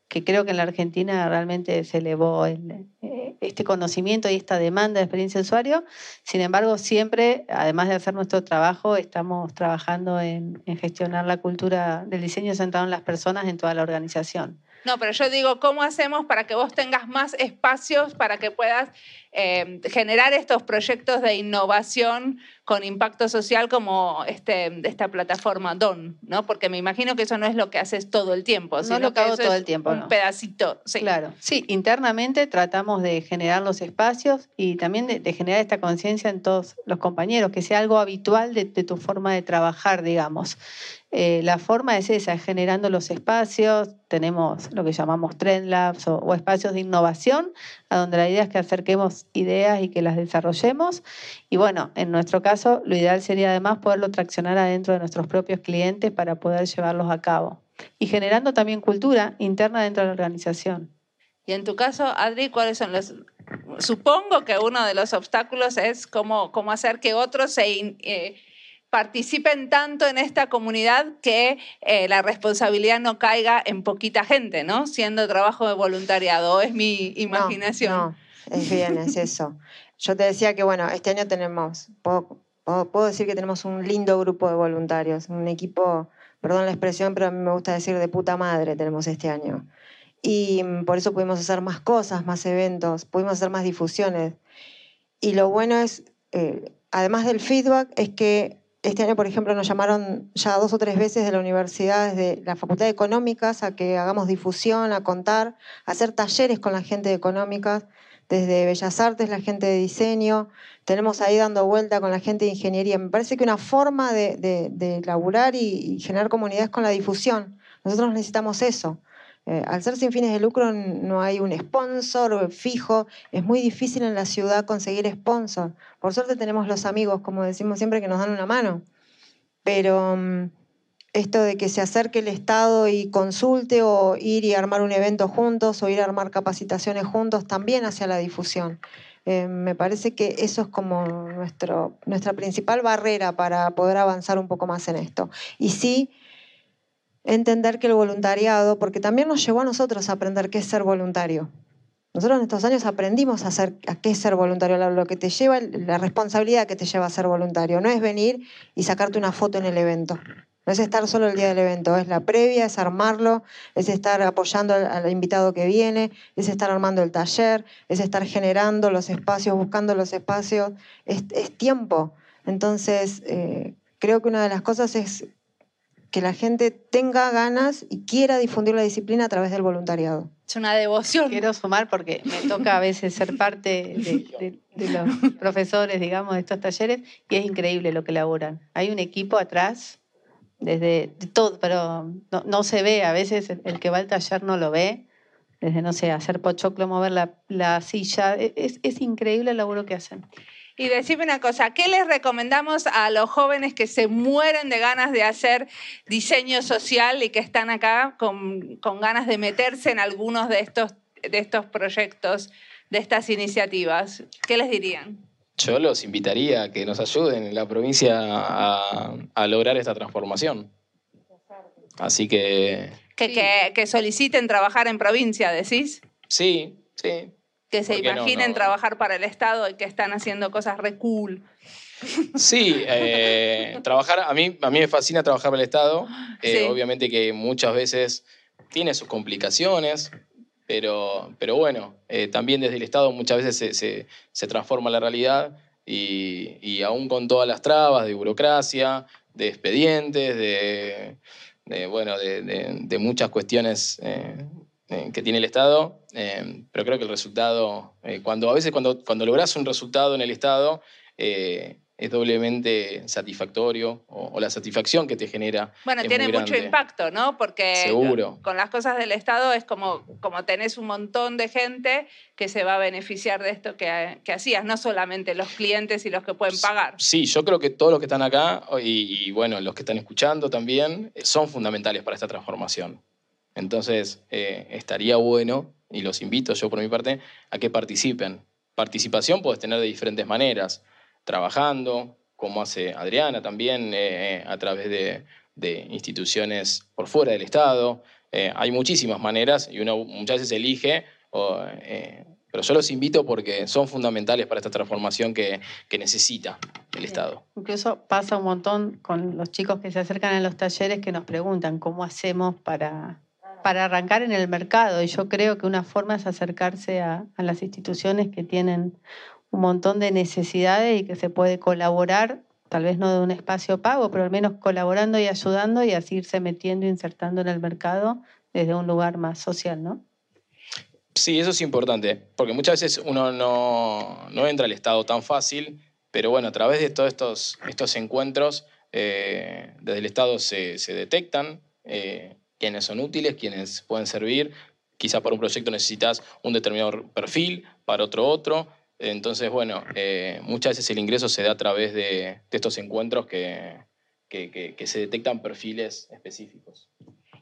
que creo que en la Argentina realmente se elevó el, eh, este conocimiento y esta demanda de experiencia de usuario. Sin embargo, siempre, además de hacer nuestro trabajo, estamos trabajando en, en gestionar la cultura del diseño centrado en las personas en toda la organización. No, pero yo digo, ¿cómo hacemos para que vos tengas más espacios para que puedas eh, generar estos proyectos de innovación con impacto social como este, esta plataforma DON? ¿no? Porque me imagino que eso no es lo que haces todo el tiempo. No lo que hago todo el tiempo. Un pedacito. Sí. Claro. Sí, internamente tratamos de generar los espacios y también de, generar esta conciencia en todos los compañeros, que sea algo habitual de, de tu forma de trabajar, digamos. Eh, la forma es esa, generando los espacios, tenemos lo que llamamos Trend Labs o, espacios de innovación, a donde la idea es que acerquemos ideas y que las desarrollemos. Y bueno, en nuestro caso, lo ideal sería además poderlo traccionar adentro de nuestros propios clientes para poder llevarlos a cabo. Y generando también cultura interna dentro de la organización. Y en tu caso, Adri, ¿cuáles son los supongo que uno de los obstáculos es cómo, cómo hacer que otros se... Eh, participen tanto en esta comunidad que eh, la responsabilidad no caiga en poquita gente, ¿no? Siendo trabajo de voluntariado, es mi imaginación. No, es bien, es eso. Yo te decía que, bueno, este año tenemos, puedo, puedo, decir que tenemos un lindo grupo de voluntarios, un equipo, perdón la expresión, pero a mí me gusta decir de puta madre tenemos este año. Y mm, por eso pudimos hacer más cosas, más eventos, pudimos hacer más difusiones. Y lo bueno es, eh, además del feedback, es que este año, por ejemplo, nos llamaron ya dos o tres veces de la universidad, desde la Facultad de Económicas, a que hagamos difusión, a contar, a hacer talleres con la gente de Económicas, desde Bellas Artes, la gente de diseño. Tenemos ahí dando vuelta con la gente de ingeniería. Me parece que una forma de, de, laburar y, y generar comunidades con la difusión. Nosotros necesitamos eso. Eh, al ser sin fines de lucro no hay un sponsor fijo, es muy difícil en la ciudad conseguir sponsor. Por suerte tenemos los amigos, como decimos siempre, que nos dan una mano. Pero mm, esto de que se acerque el Estado y consulte o ir y armar un evento juntos o ir a armar capacitaciones juntos también hacia la difusión. Eh, me parece que eso es como nuestra principal barrera para poder avanzar un poco más en esto. Y sí, entender que el voluntariado, porque también nos llevó a nosotros a aprender qué es ser voluntario. Nosotros en estos años aprendimos a, qué es ser voluntario, lo que te lleva, la responsabilidad que te lleva a ser voluntario. No es venir y sacarte una foto en el evento. No es estar solo el día del evento, es la previa, es armarlo, es estar apoyando al, invitado que viene, es estar armando el taller, es estar generando los espacios, buscando los espacios. Es, tiempo. Entonces, eh, creo que una de las cosas es que la gente tenga ganas y quiera difundir la disciplina a través del voluntariado. Es una devoción. Quiero sumar porque me toca a veces ser parte de, los profesores, digamos, de estos talleres y es increíble lo que elaboran. Hay un equipo atrás, desde todo, pero no, se ve, a veces el, que va al taller no lo ve, desde, no sé, hacer pochoclo, mover la, silla, e, es, es increíble el laburo que hacen. Y decime una cosa, ¿qué les recomendamos a los jóvenes que se mueren de ganas de hacer diseño social y que están acá con, ganas de meterse en algunos de estos, de estos proyectos, de estas iniciativas? ¿Qué les dirían? Yo los invitaría a que nos ayuden en la provincia a, lograr esta transformación. Así que... Que, que soliciten trabajar en provincia, decís. Sí, sí que se imaginen trabajar para el Estado y que están haciendo cosas re cool. Sí, eh, trabajar, a mí, a mí me fascina trabajar para el Estado. Eh, obviamente que muchas veces tiene sus complicaciones, pero, pero bueno, eh, también desde el Estado muchas veces se, transforma la realidad y, aún con todas las trabas de burocracia, de expedientes, de, bueno, de, muchas cuestiones eh, que tiene el Estado, eh, pero creo que el resultado, eh, cuando a veces cuando, cuando logras un resultado en el Estado, es doblemente satisfactorio o, la satisfacción que te genera. Bueno, tiene mucho impacto, ¿no? Porque con las cosas del Estado es como, como tenés un montón de gente que se va a beneficiar de esto que, que hacías, no solamente los clientes y los que pueden pagar. Sí, yo creo que todos los que están acá y, y bueno, los que están escuchando también son fundamentales para esta transformación. Entonces, eh, estaría bueno, y los invito yo por mi parte, a que participen. Participación puedes tener de diferentes maneras, trabajando, como hace Adriana también, eh, eh, a través de, instituciones por fuera del Estado. hay muchísimas maneras y uno muchas veces elige, pero yo los invito porque son fundamentales para esta transformación que, que necesita el Estado. Incluso pasa un montón con los chicos que se acercan a los talleres que nos preguntan cómo hacemos para para arrancar en el mercado. Y yo creo que una forma es acercarse a, las instituciones que tienen un montón de necesidades y que se puede colaborar, tal vez no de un espacio pago, pero al menos colaborando y ayudando y así irse metiendo, insertando en el mercado desde un lugar más social, ¿no? Sí, eso es importante, porque muchas veces uno no, entra al Estado tan fácil, pero bueno, a través de todos estos, estos encuentros, eh, desde el Estado se, detectan eh, quienes son útiles, quienes pueden servir. Quizá para un proyecto necesitas un determinado perfil, para otro otro. Entonces, bueno, eh, muchas veces el ingreso se da a través de, estos encuentros que, que, se detectan perfiles específicos.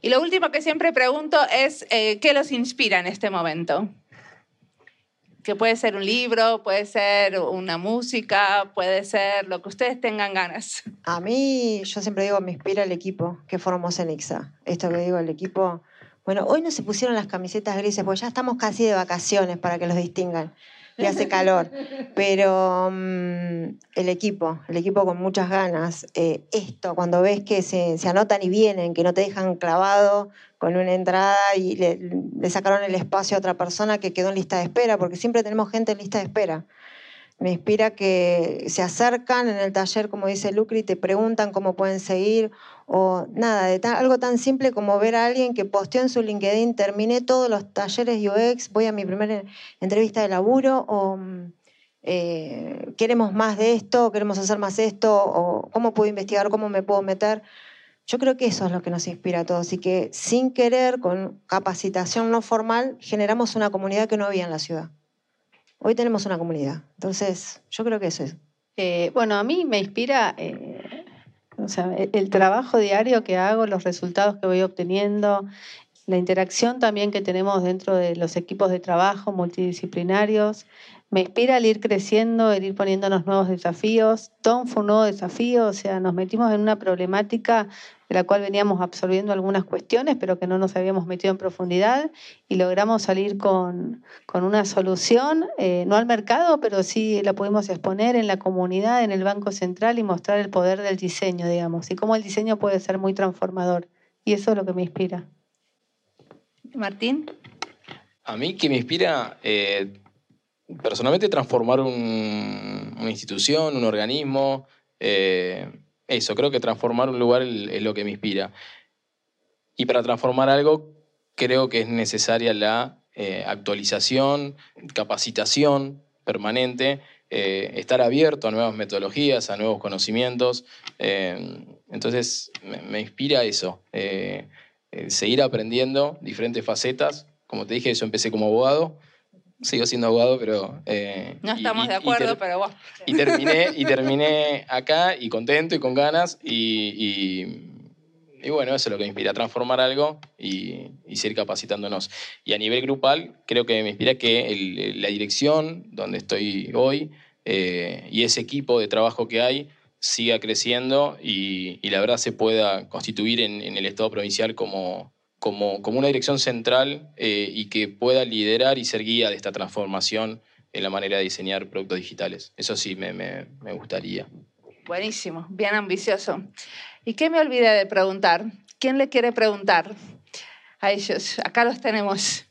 Y lo último que siempre pregunto es, eh, ¿qué los inspira en este momento? Que puede ser un libro, puede ser una música, puede ser lo que ustedes tengan ganas. A mí, yo siempre digo, me inspira el equipo que formamos en IXA. Esto que digo, el equipo... Bueno, hoy no se pusieron las camisetas grises, porque ya estamos casi de vacaciones para que los distingan y hace calor. Pero mm, el equipo, el equipo con muchas ganas. Eh, esto, cuando ves que se, se, anotan y vienen, que no te dejan clavado con una entrada y le, le, sacaron el espacio a otra persona que quedó en lista de espera, porque siempre tenemos gente en lista de espera. Me inspira que se acercan en el taller, como dice Lucri, te preguntan cómo pueden seguir o nada, de algo tan simple como ver a alguien que posteó en su LinkedIn, terminé todos los talleres UX, voy a mi primera entrevista de laburo, o eh, queremos más de esto, queremos hacer más esto, o cómo puedo investigar, cómo me puedo meter. Yo creo que eso es lo que nos inspira a todos y que sin querer, con capacitación no formal, generamos una comunidad que no había en la ciudad. Hoy tenemos una comunidad. Entonces, yo creo que eso es. Eh, bueno, a mí me inspira eh, e, el trabajo diario que hago, los resultados que voy obteniendo, la interacción también que tenemos dentro de los equipos de trabajo multidisciplinarios, me inspira el ir creciendo, el ir poniéndonos nuevos desafíos. Tom fue un nuevo desafío, o sea, nos metimos en una problemática de la cual veníamos absorbiendo algunas cuestiones, pero que no nos habíamos metido en profundidad y logramos salir con, con una solución, eh, no al mercado, pero sí la pudimos exponer en la comunidad, en el Banco Central y mostrar el poder del diseño, digamos, y cómo el diseño puede ser muy transformador. Y eso es lo que me inspira. Martín. A mí que me inspira... Eh personalmente transformar una institución, un organismo, eh, eso, creo que transformar un lugar es lo que me inspira. Y para transformar algo, creo que es necesaria la eh, actualización, capacitación permanente, eh, estar abierto a nuevas metodologías, a nuevos conocimientos. entonces, me, me, inspira eso, seguir aprendiendo diferentes facetas. Como te dije, yo empecé como abogado sigo siendo abogado, pero... Eh, no estamos de acuerdo, pero bueno. Y terminé, y terminé acá y contento y con ganas y, y, bueno, eso es lo que me inspira, transformar algo y, y, seguir capacitándonos. Y a nivel grupal, creo que me inspira que la dirección donde estoy hoy eh, y ese equipo de trabajo que hay siga creciendo y, la verdad se pueda constituir en, en el Estado provincial como como, una dirección central eh, y que pueda liderar y ser guía de esta transformación en la manera de diseñar productos digitales. Eso sí me, me, gustaría. Buenísimo, bien ambicioso. ¿Y qué me olvidé de preguntar? ¿Quién le quiere preguntar a ellos? Acá los tenemos.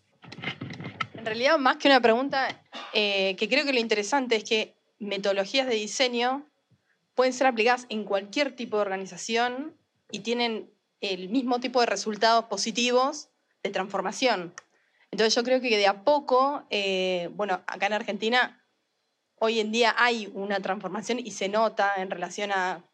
En realidad, más que una pregunta, eh, que creo que lo interesante es que metodologías de diseño pueden ser aplicadas en cualquier tipo de organización y tienen el mismo tipo de resultados positivos de transformación. Entonces yo creo que de a poco, eh, bueno, acá en Argentina hoy en día hay una transformación y se nota en relación a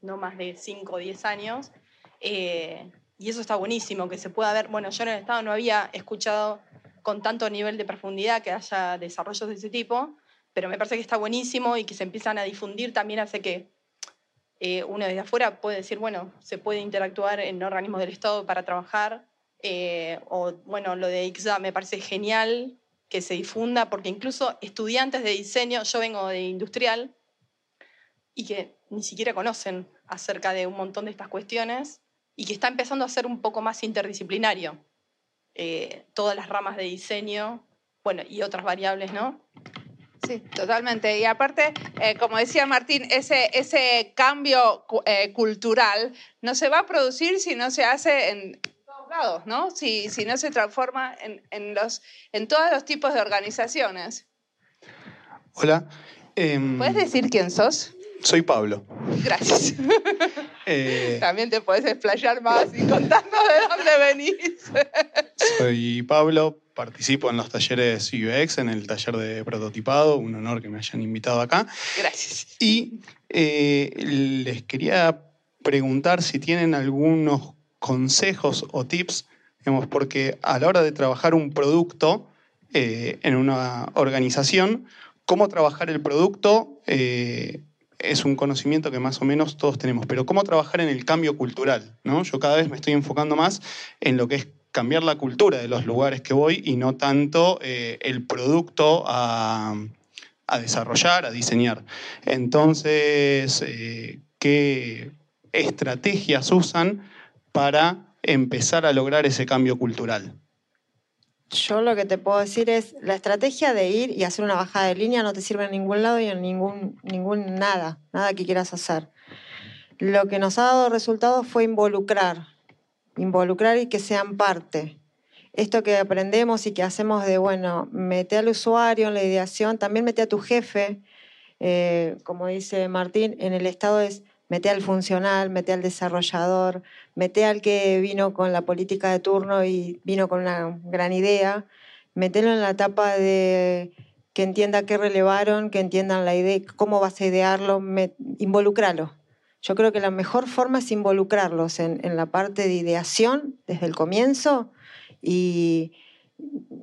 no más de 5 o 10 años. Eh, y eso está buenísimo, que se pueda ver, bueno, yo en el Estado no había escuchado con tanto nivel de profundidad que haya desarrollos de ese tipo, pero me parece que está buenísimo y que se empiezan a difundir también hace que eh, uno desde afuera puede decir, bueno, se puede interactuar en organismos del Estado para trabajar, eh, o bueno, lo de IXA me parece genial que se difunda, porque incluso estudiantes de diseño, yo vengo de industrial, y que ni siquiera conocen acerca de un montón de estas cuestiones, y que está empezando a ser un poco más interdisciplinario. Eh, todas las ramas de diseño, bueno, y otras variables, ¿no? Sí, totalmente. Y aparte, eh, como decía Martín, ese, ese cambio eh, cultural no se va a producir si no se hace en todos lados, ¿no? Si, si no se transforma en, en, los, en todos los tipos de organizaciones. Hola. Em, ¿Puedes decir quién sos? Soy Pablo. Gracias. Eh, También te puedes explayar más y contarnos de dónde venís. Soy Pablo, participo en los talleres UX, en el taller de prototipado, un honor que me hayan invitado acá. Gracias. Y eh, les quería preguntar si tienen algunos consejos o tips, digamos, porque a la hora de trabajar un producto eh, en una organización, cómo trabajar el producto eh, es un conocimiento que más o menos todos tenemos, pero cómo trabajar en el cambio cultural, ¿no? Yo cada vez me estoy enfocando más en lo que es cambiar la cultura de los lugares que voy y no tanto eh, el producto a, a, desarrollar, a diseñar. Entonces, eh, ¿qué estrategias usan para empezar a lograr ese cambio cultural? Yo lo que te puedo decir es, la estrategia de ir y hacer una bajada de línea no te sirve en ningún lado y en ningún, ningún nada, nada que quieras hacer. Lo que nos ha dado resultados fue involucrar, involucrar y que sean parte. Esto que aprendemos y que hacemos de, bueno, mete al usuario en la ideación, también mete a tu jefe, eh, como dice Martín, en el estado es mete al funcional, mete al desarrollador, mete al que vino con la política de turno y vino con una gran idea, metelo en la etapa de que entienda qué relevaron, que entiendan la idea, cómo vas a idearlo, involucralo. Yo creo que la mejor forma es involucrarlos en, en la parte de ideación desde el comienzo y,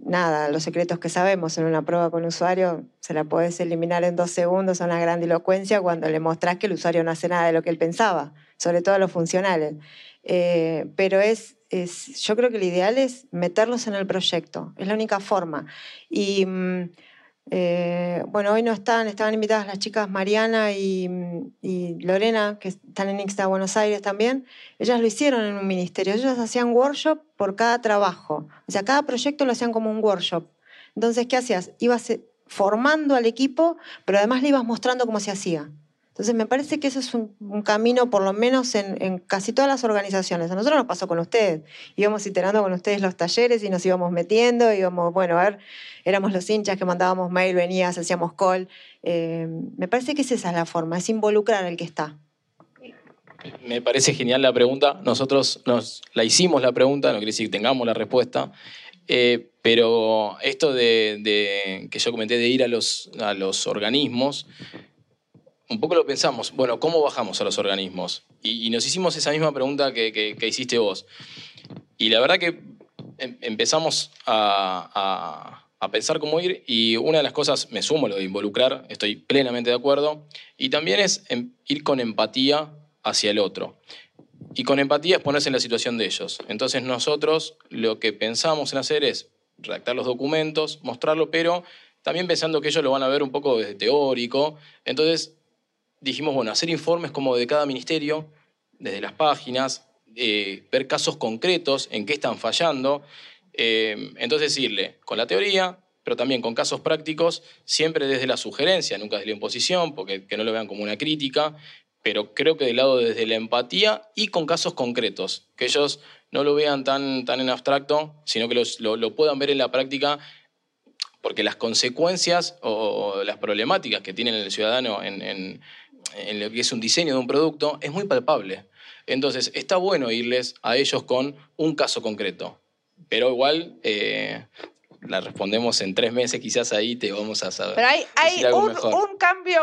nada, los secretos que sabemos en una prueba con usuario se la puedes eliminar en dos segundos a una grandilocuencia cuando le mostrás que el usuario no hace nada de lo que él pensaba, sobre todo los funcionales. Eh, pero es, es, yo creo que lo ideal es meterlos en el proyecto, es la única forma. Y mm, eh, bueno, hoy no están, estaban invitadas las chicas Mariana y, Lorena, que están en Ixta Buenos Aires también. Ellas lo hicieron en un ministerio. Ellas hacían workshop por cada trabajo. O sea, cada proyecto lo hacían como un workshop. Entonces, ¿qué hacías? Ibas eh, formando al equipo, pero además le ibas mostrando cómo se hacía. Entonces, me parece que eso es un, camino, por lo menos en, casi todas las organizaciones. A nosotros nos pasó con ustedes. Íbamos iterando con ustedes los talleres y nos íbamos metiendo, íbamos, bueno, a ver, éramos los hinchas que mandábamos mail, venías, hacíamos call. Eh, me parece que esa es la forma, es involucrar al que está. Me parece genial la pregunta. Nosotros nos la hicimos la pregunta, no quiere decir que tengamos la respuesta. Eh, pero esto de, que yo comenté de ir a los, a los organismos, un poco lo pensamos, bueno, ¿cómo bajamos a los organismos? Y, nos hicimos esa misma pregunta que, hiciste vos. Y la verdad que em, empezamos a, pensar cómo ir y una de las cosas, me sumo lo de involucrar, estoy plenamente de acuerdo, y también es em, ir con empatía hacia el otro. Y con empatía es ponerse en la situación de ellos. Entonces nosotros lo que pensamos en hacer es redactar los documentos, mostrarlo, pero también pensando que ellos lo van a ver un poco desde teórico. Entonces dijimos, bueno, hacer informes como de cada ministerio, desde las páginas, eh, ver casos concretos en qué están fallando. Eh, entonces decirle, con la teoría, pero también con casos prácticos, siempre desde la sugerencia, nunca desde la imposición, porque que no lo vean como una crítica, pero creo que del lado desde la empatía y con casos concretos, que ellos no lo vean tan, tan en abstracto, sino que lo, puedan ver en la práctica, porque las consecuencias o, las problemáticas que tiene el ciudadano en lo que es un diseño de un producto es muy palpable. Entonces, está bueno irles a ellos con un caso concreto, pero igual eh, la respondemos en tres meses, quizás ahí te vamos a saber. Pero hay, hay un, un, cambio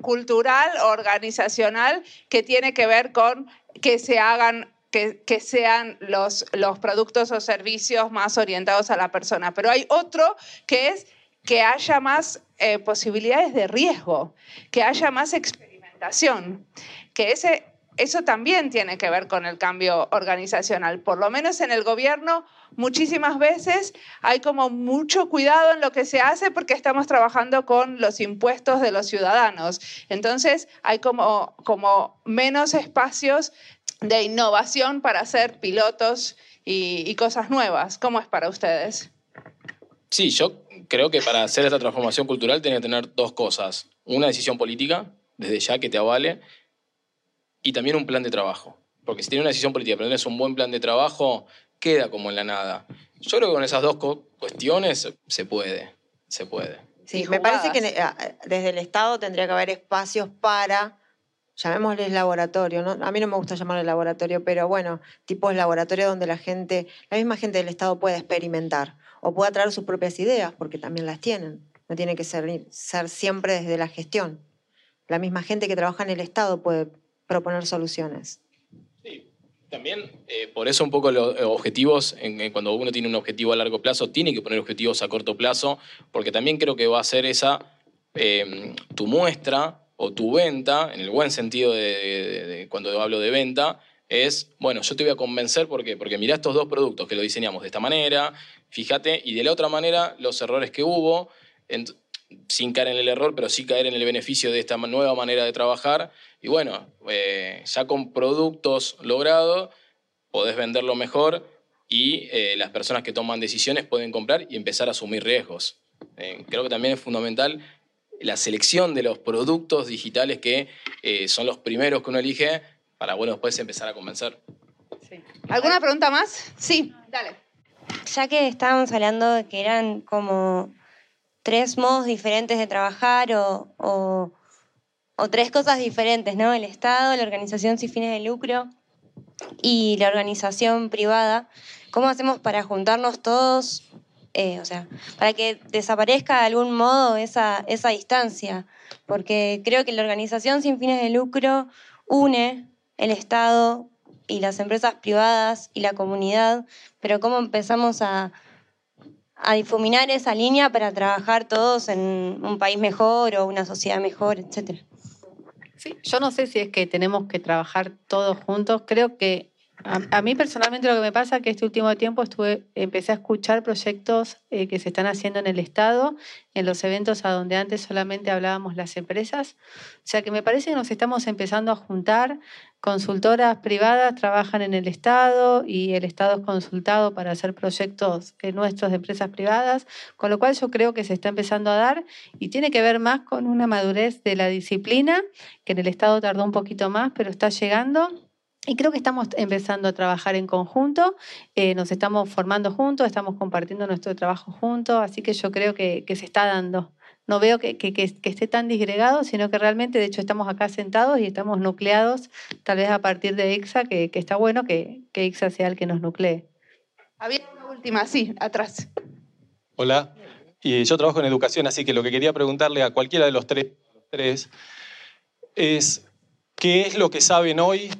cultural, organizacional, que tiene que ver con que se hagan que, que, sean los, los productos o servicios más orientados a la persona. Pero hay otro que es que haya más eh, posibilidades de riesgo, que haya más experiencia que ese, eso también tiene que ver con el cambio organizacional. Por lo menos en el gobierno, muchísimas veces hay como mucho cuidado en lo que se hace porque estamos trabajando con los impuestos de los ciudadanos. Entonces, hay como, como menos espacios de innovación para hacer pilotos y, y cosas nuevas. ¿Cómo es para ustedes? Sí, yo creo que para hacer esta transformación cultural tiene que tener dos cosas. Una decisión política, desde ya que te avale, y también un plan de trabajo. Porque si tienes una decisión política, pero tienes un buen plan de trabajo, queda como en la nada. Yo creo que con esas dos cuestiones se puede, se puede. Sí, me parece que eh, desde el Estado tendría que haber espacios para, llamémosles laboratorio, ¿no? a mí no me gusta llamarle laboratorio, pero bueno, tipos laboratorio donde la gente, la misma gente del Estado pueda experimentar o pueda traer sus propias ideas, porque también las tienen. No tiene que ser, ser siempre desde la gestión la misma gente que trabaja en el Estado puede proponer soluciones. Sí, también eh, por eso un poco los objetivos, cuando uno tiene un objetivo a largo plazo, tiene que poner objetivos a corto plazo, porque también creo que va a ser esa em, tu muestra o tu venta, en el buen sentido de, cuando hablo de venta, es, bueno, yo te voy a convencer porque, porque mirá estos dos productos que lo diseñamos de esta manera, fíjate, y de la otra manera los errores que hubo, sin caer en el error, pero sí caer en el beneficio de esta nueva manera de trabajar. Y bueno, eh, ya con productos logrados podés venderlo mejor y eh, las personas que toman decisiones pueden comprar y empezar a asumir riesgos. Eh, creo que también es fundamental la selección de los productos digitales que son los primeros que uno elige para, bueno, después empezar a convencer. ¿Alguna pregunta más? Sí, dale. Ya que estábamos hablando de que eran como tres modos diferentes de trabajar o, o, tres cosas diferentes, ¿no? El Estado, la organización sin fines de lucro y la organización privada. ¿Cómo hacemos para juntarnos todos? Eh, o sea, para que desaparezca de algún modo esa, esa distancia. Porque creo que la organización sin fines de lucro une el Estado y las empresas privadas y la comunidad, pero cómo empezamos a, a difuminar esa línea para trabajar todos en un país mejor o una sociedad mejor, etcétera. Sí, yo no sé si es que tenemos que trabajar todos juntos. Creo que a, mí personalmente lo que me pasa es que este último tiempo estuve, empecé a escuchar proyectos eh, que se están haciendo en el Estado, en los eventos a donde antes solamente hablábamos las empresas. O sea que me parece que nos estamos empezando a juntar. Consultoras privadas trabajan en el Estado y el Estado es consultado para hacer proyectos eh, nuestros de empresas privadas, con lo cual yo creo que se está empezando a dar y tiene que ver más con una madurez de la disciplina, que en el Estado tardó un poquito más, pero está llegando y creo que estamos empezando a trabajar en conjunto, eh, nos estamos formando juntos, estamos compartiendo nuestro trabajo juntos, así que yo creo que, se está dando. No veo que, esté tan disgregado, sino que realmente, de hecho, estamos acá sentados y estamos nucleados, tal vez a partir de EXA, que, está bueno que, que EXA sea el que nos nuclee. Había una última, sí, atrás. Hola, y yo trabajo en educación, así que lo que quería preguntarle a cualquiera de los tres, tres es, ¿qué es lo que saben hoy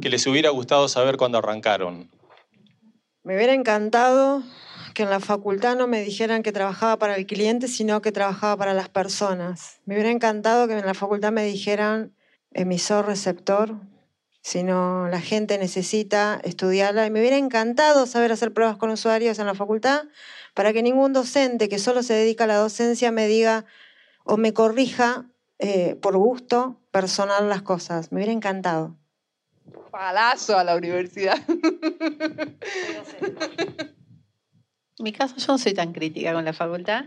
que les hubiera gustado saber cuando arrancaron? Me hubiera encantado que en la facultad no me dijeran que trabajaba para el cliente, sino que trabajaba para las personas. Me hubiera encantado que en la facultad me dijeran emisor, receptor, sino la gente necesita estudiarla. Y me hubiera encantado saber hacer pruebas con usuarios en la facultad para que ningún docente que solo se dedica a la docencia me diga o me corrija eh, por gusto personal las cosas. Me hubiera encantado palazo a la universidad. En mi caso, yo no soy tan crítica con la facultad.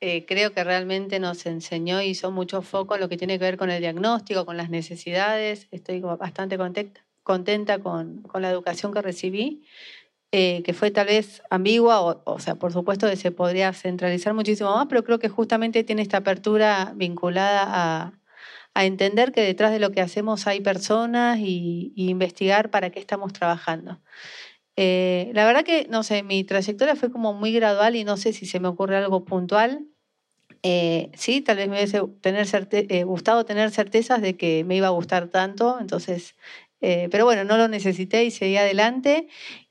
Eh, creo que realmente nos enseñó y hizo mucho foco en lo que tiene que ver con el diagnóstico, con las necesidades. Estoy bastante contenta, con, con la educación que recibí, eh, que fue tal vez ambigua, o, o, sea, por supuesto que se podría centralizar muchísimo más, pero creo que justamente tiene esta apertura vinculada a, a entender que detrás de lo que hacemos hay personas y, investigar para qué estamos trabajando. Eh, la verdad que, no sé, mi trayectoria fue como muy gradual y no sé si se me ocurre algo puntual. Eh, sí, tal vez me hubiese tener eh, gustado tener certezas de que me iba a gustar tanto, entonces, pero bueno, no lo necesité y seguí adelante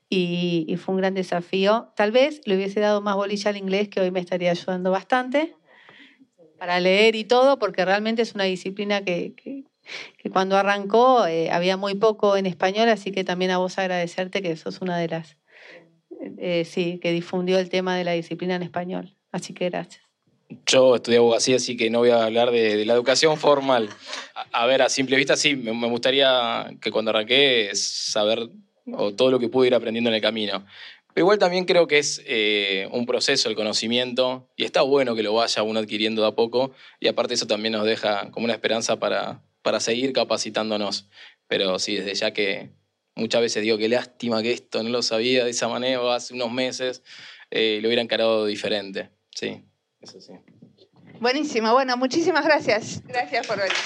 y, y, fue un gran desafío. Tal vez le hubiese dado más bolilla al inglés que hoy me estaría ayudando bastante, para leer y todo, porque realmente es una disciplina que, que, cuando arrancó eh, había muy poco en español, así que también a vos agradecerte que sos una de las, eh, sí, que difundió el tema de la disciplina en español. Así que gracias. Yo estudié abogacía, así que no voy a hablar de, la educación formal. A, ver, a simple vista sí, me, me gustaría que cuando arranqué saber o todo lo que pude ir aprendiendo en el camino. Igual también creo que es eh, un proceso el conocimiento y está bueno que lo vaya uno adquiriendo de a poco y aparte eso también nos deja como una esperanza para, para seguir capacitándonos. Pero sí, desde ya que muchas veces digo que lástima que esto no lo sabía de esa manera hace unos meses eh, lo hubiera encarado diferente. Sí, eso sí. Buenísimo, bueno, muchísimas gracias. Gracias por venir.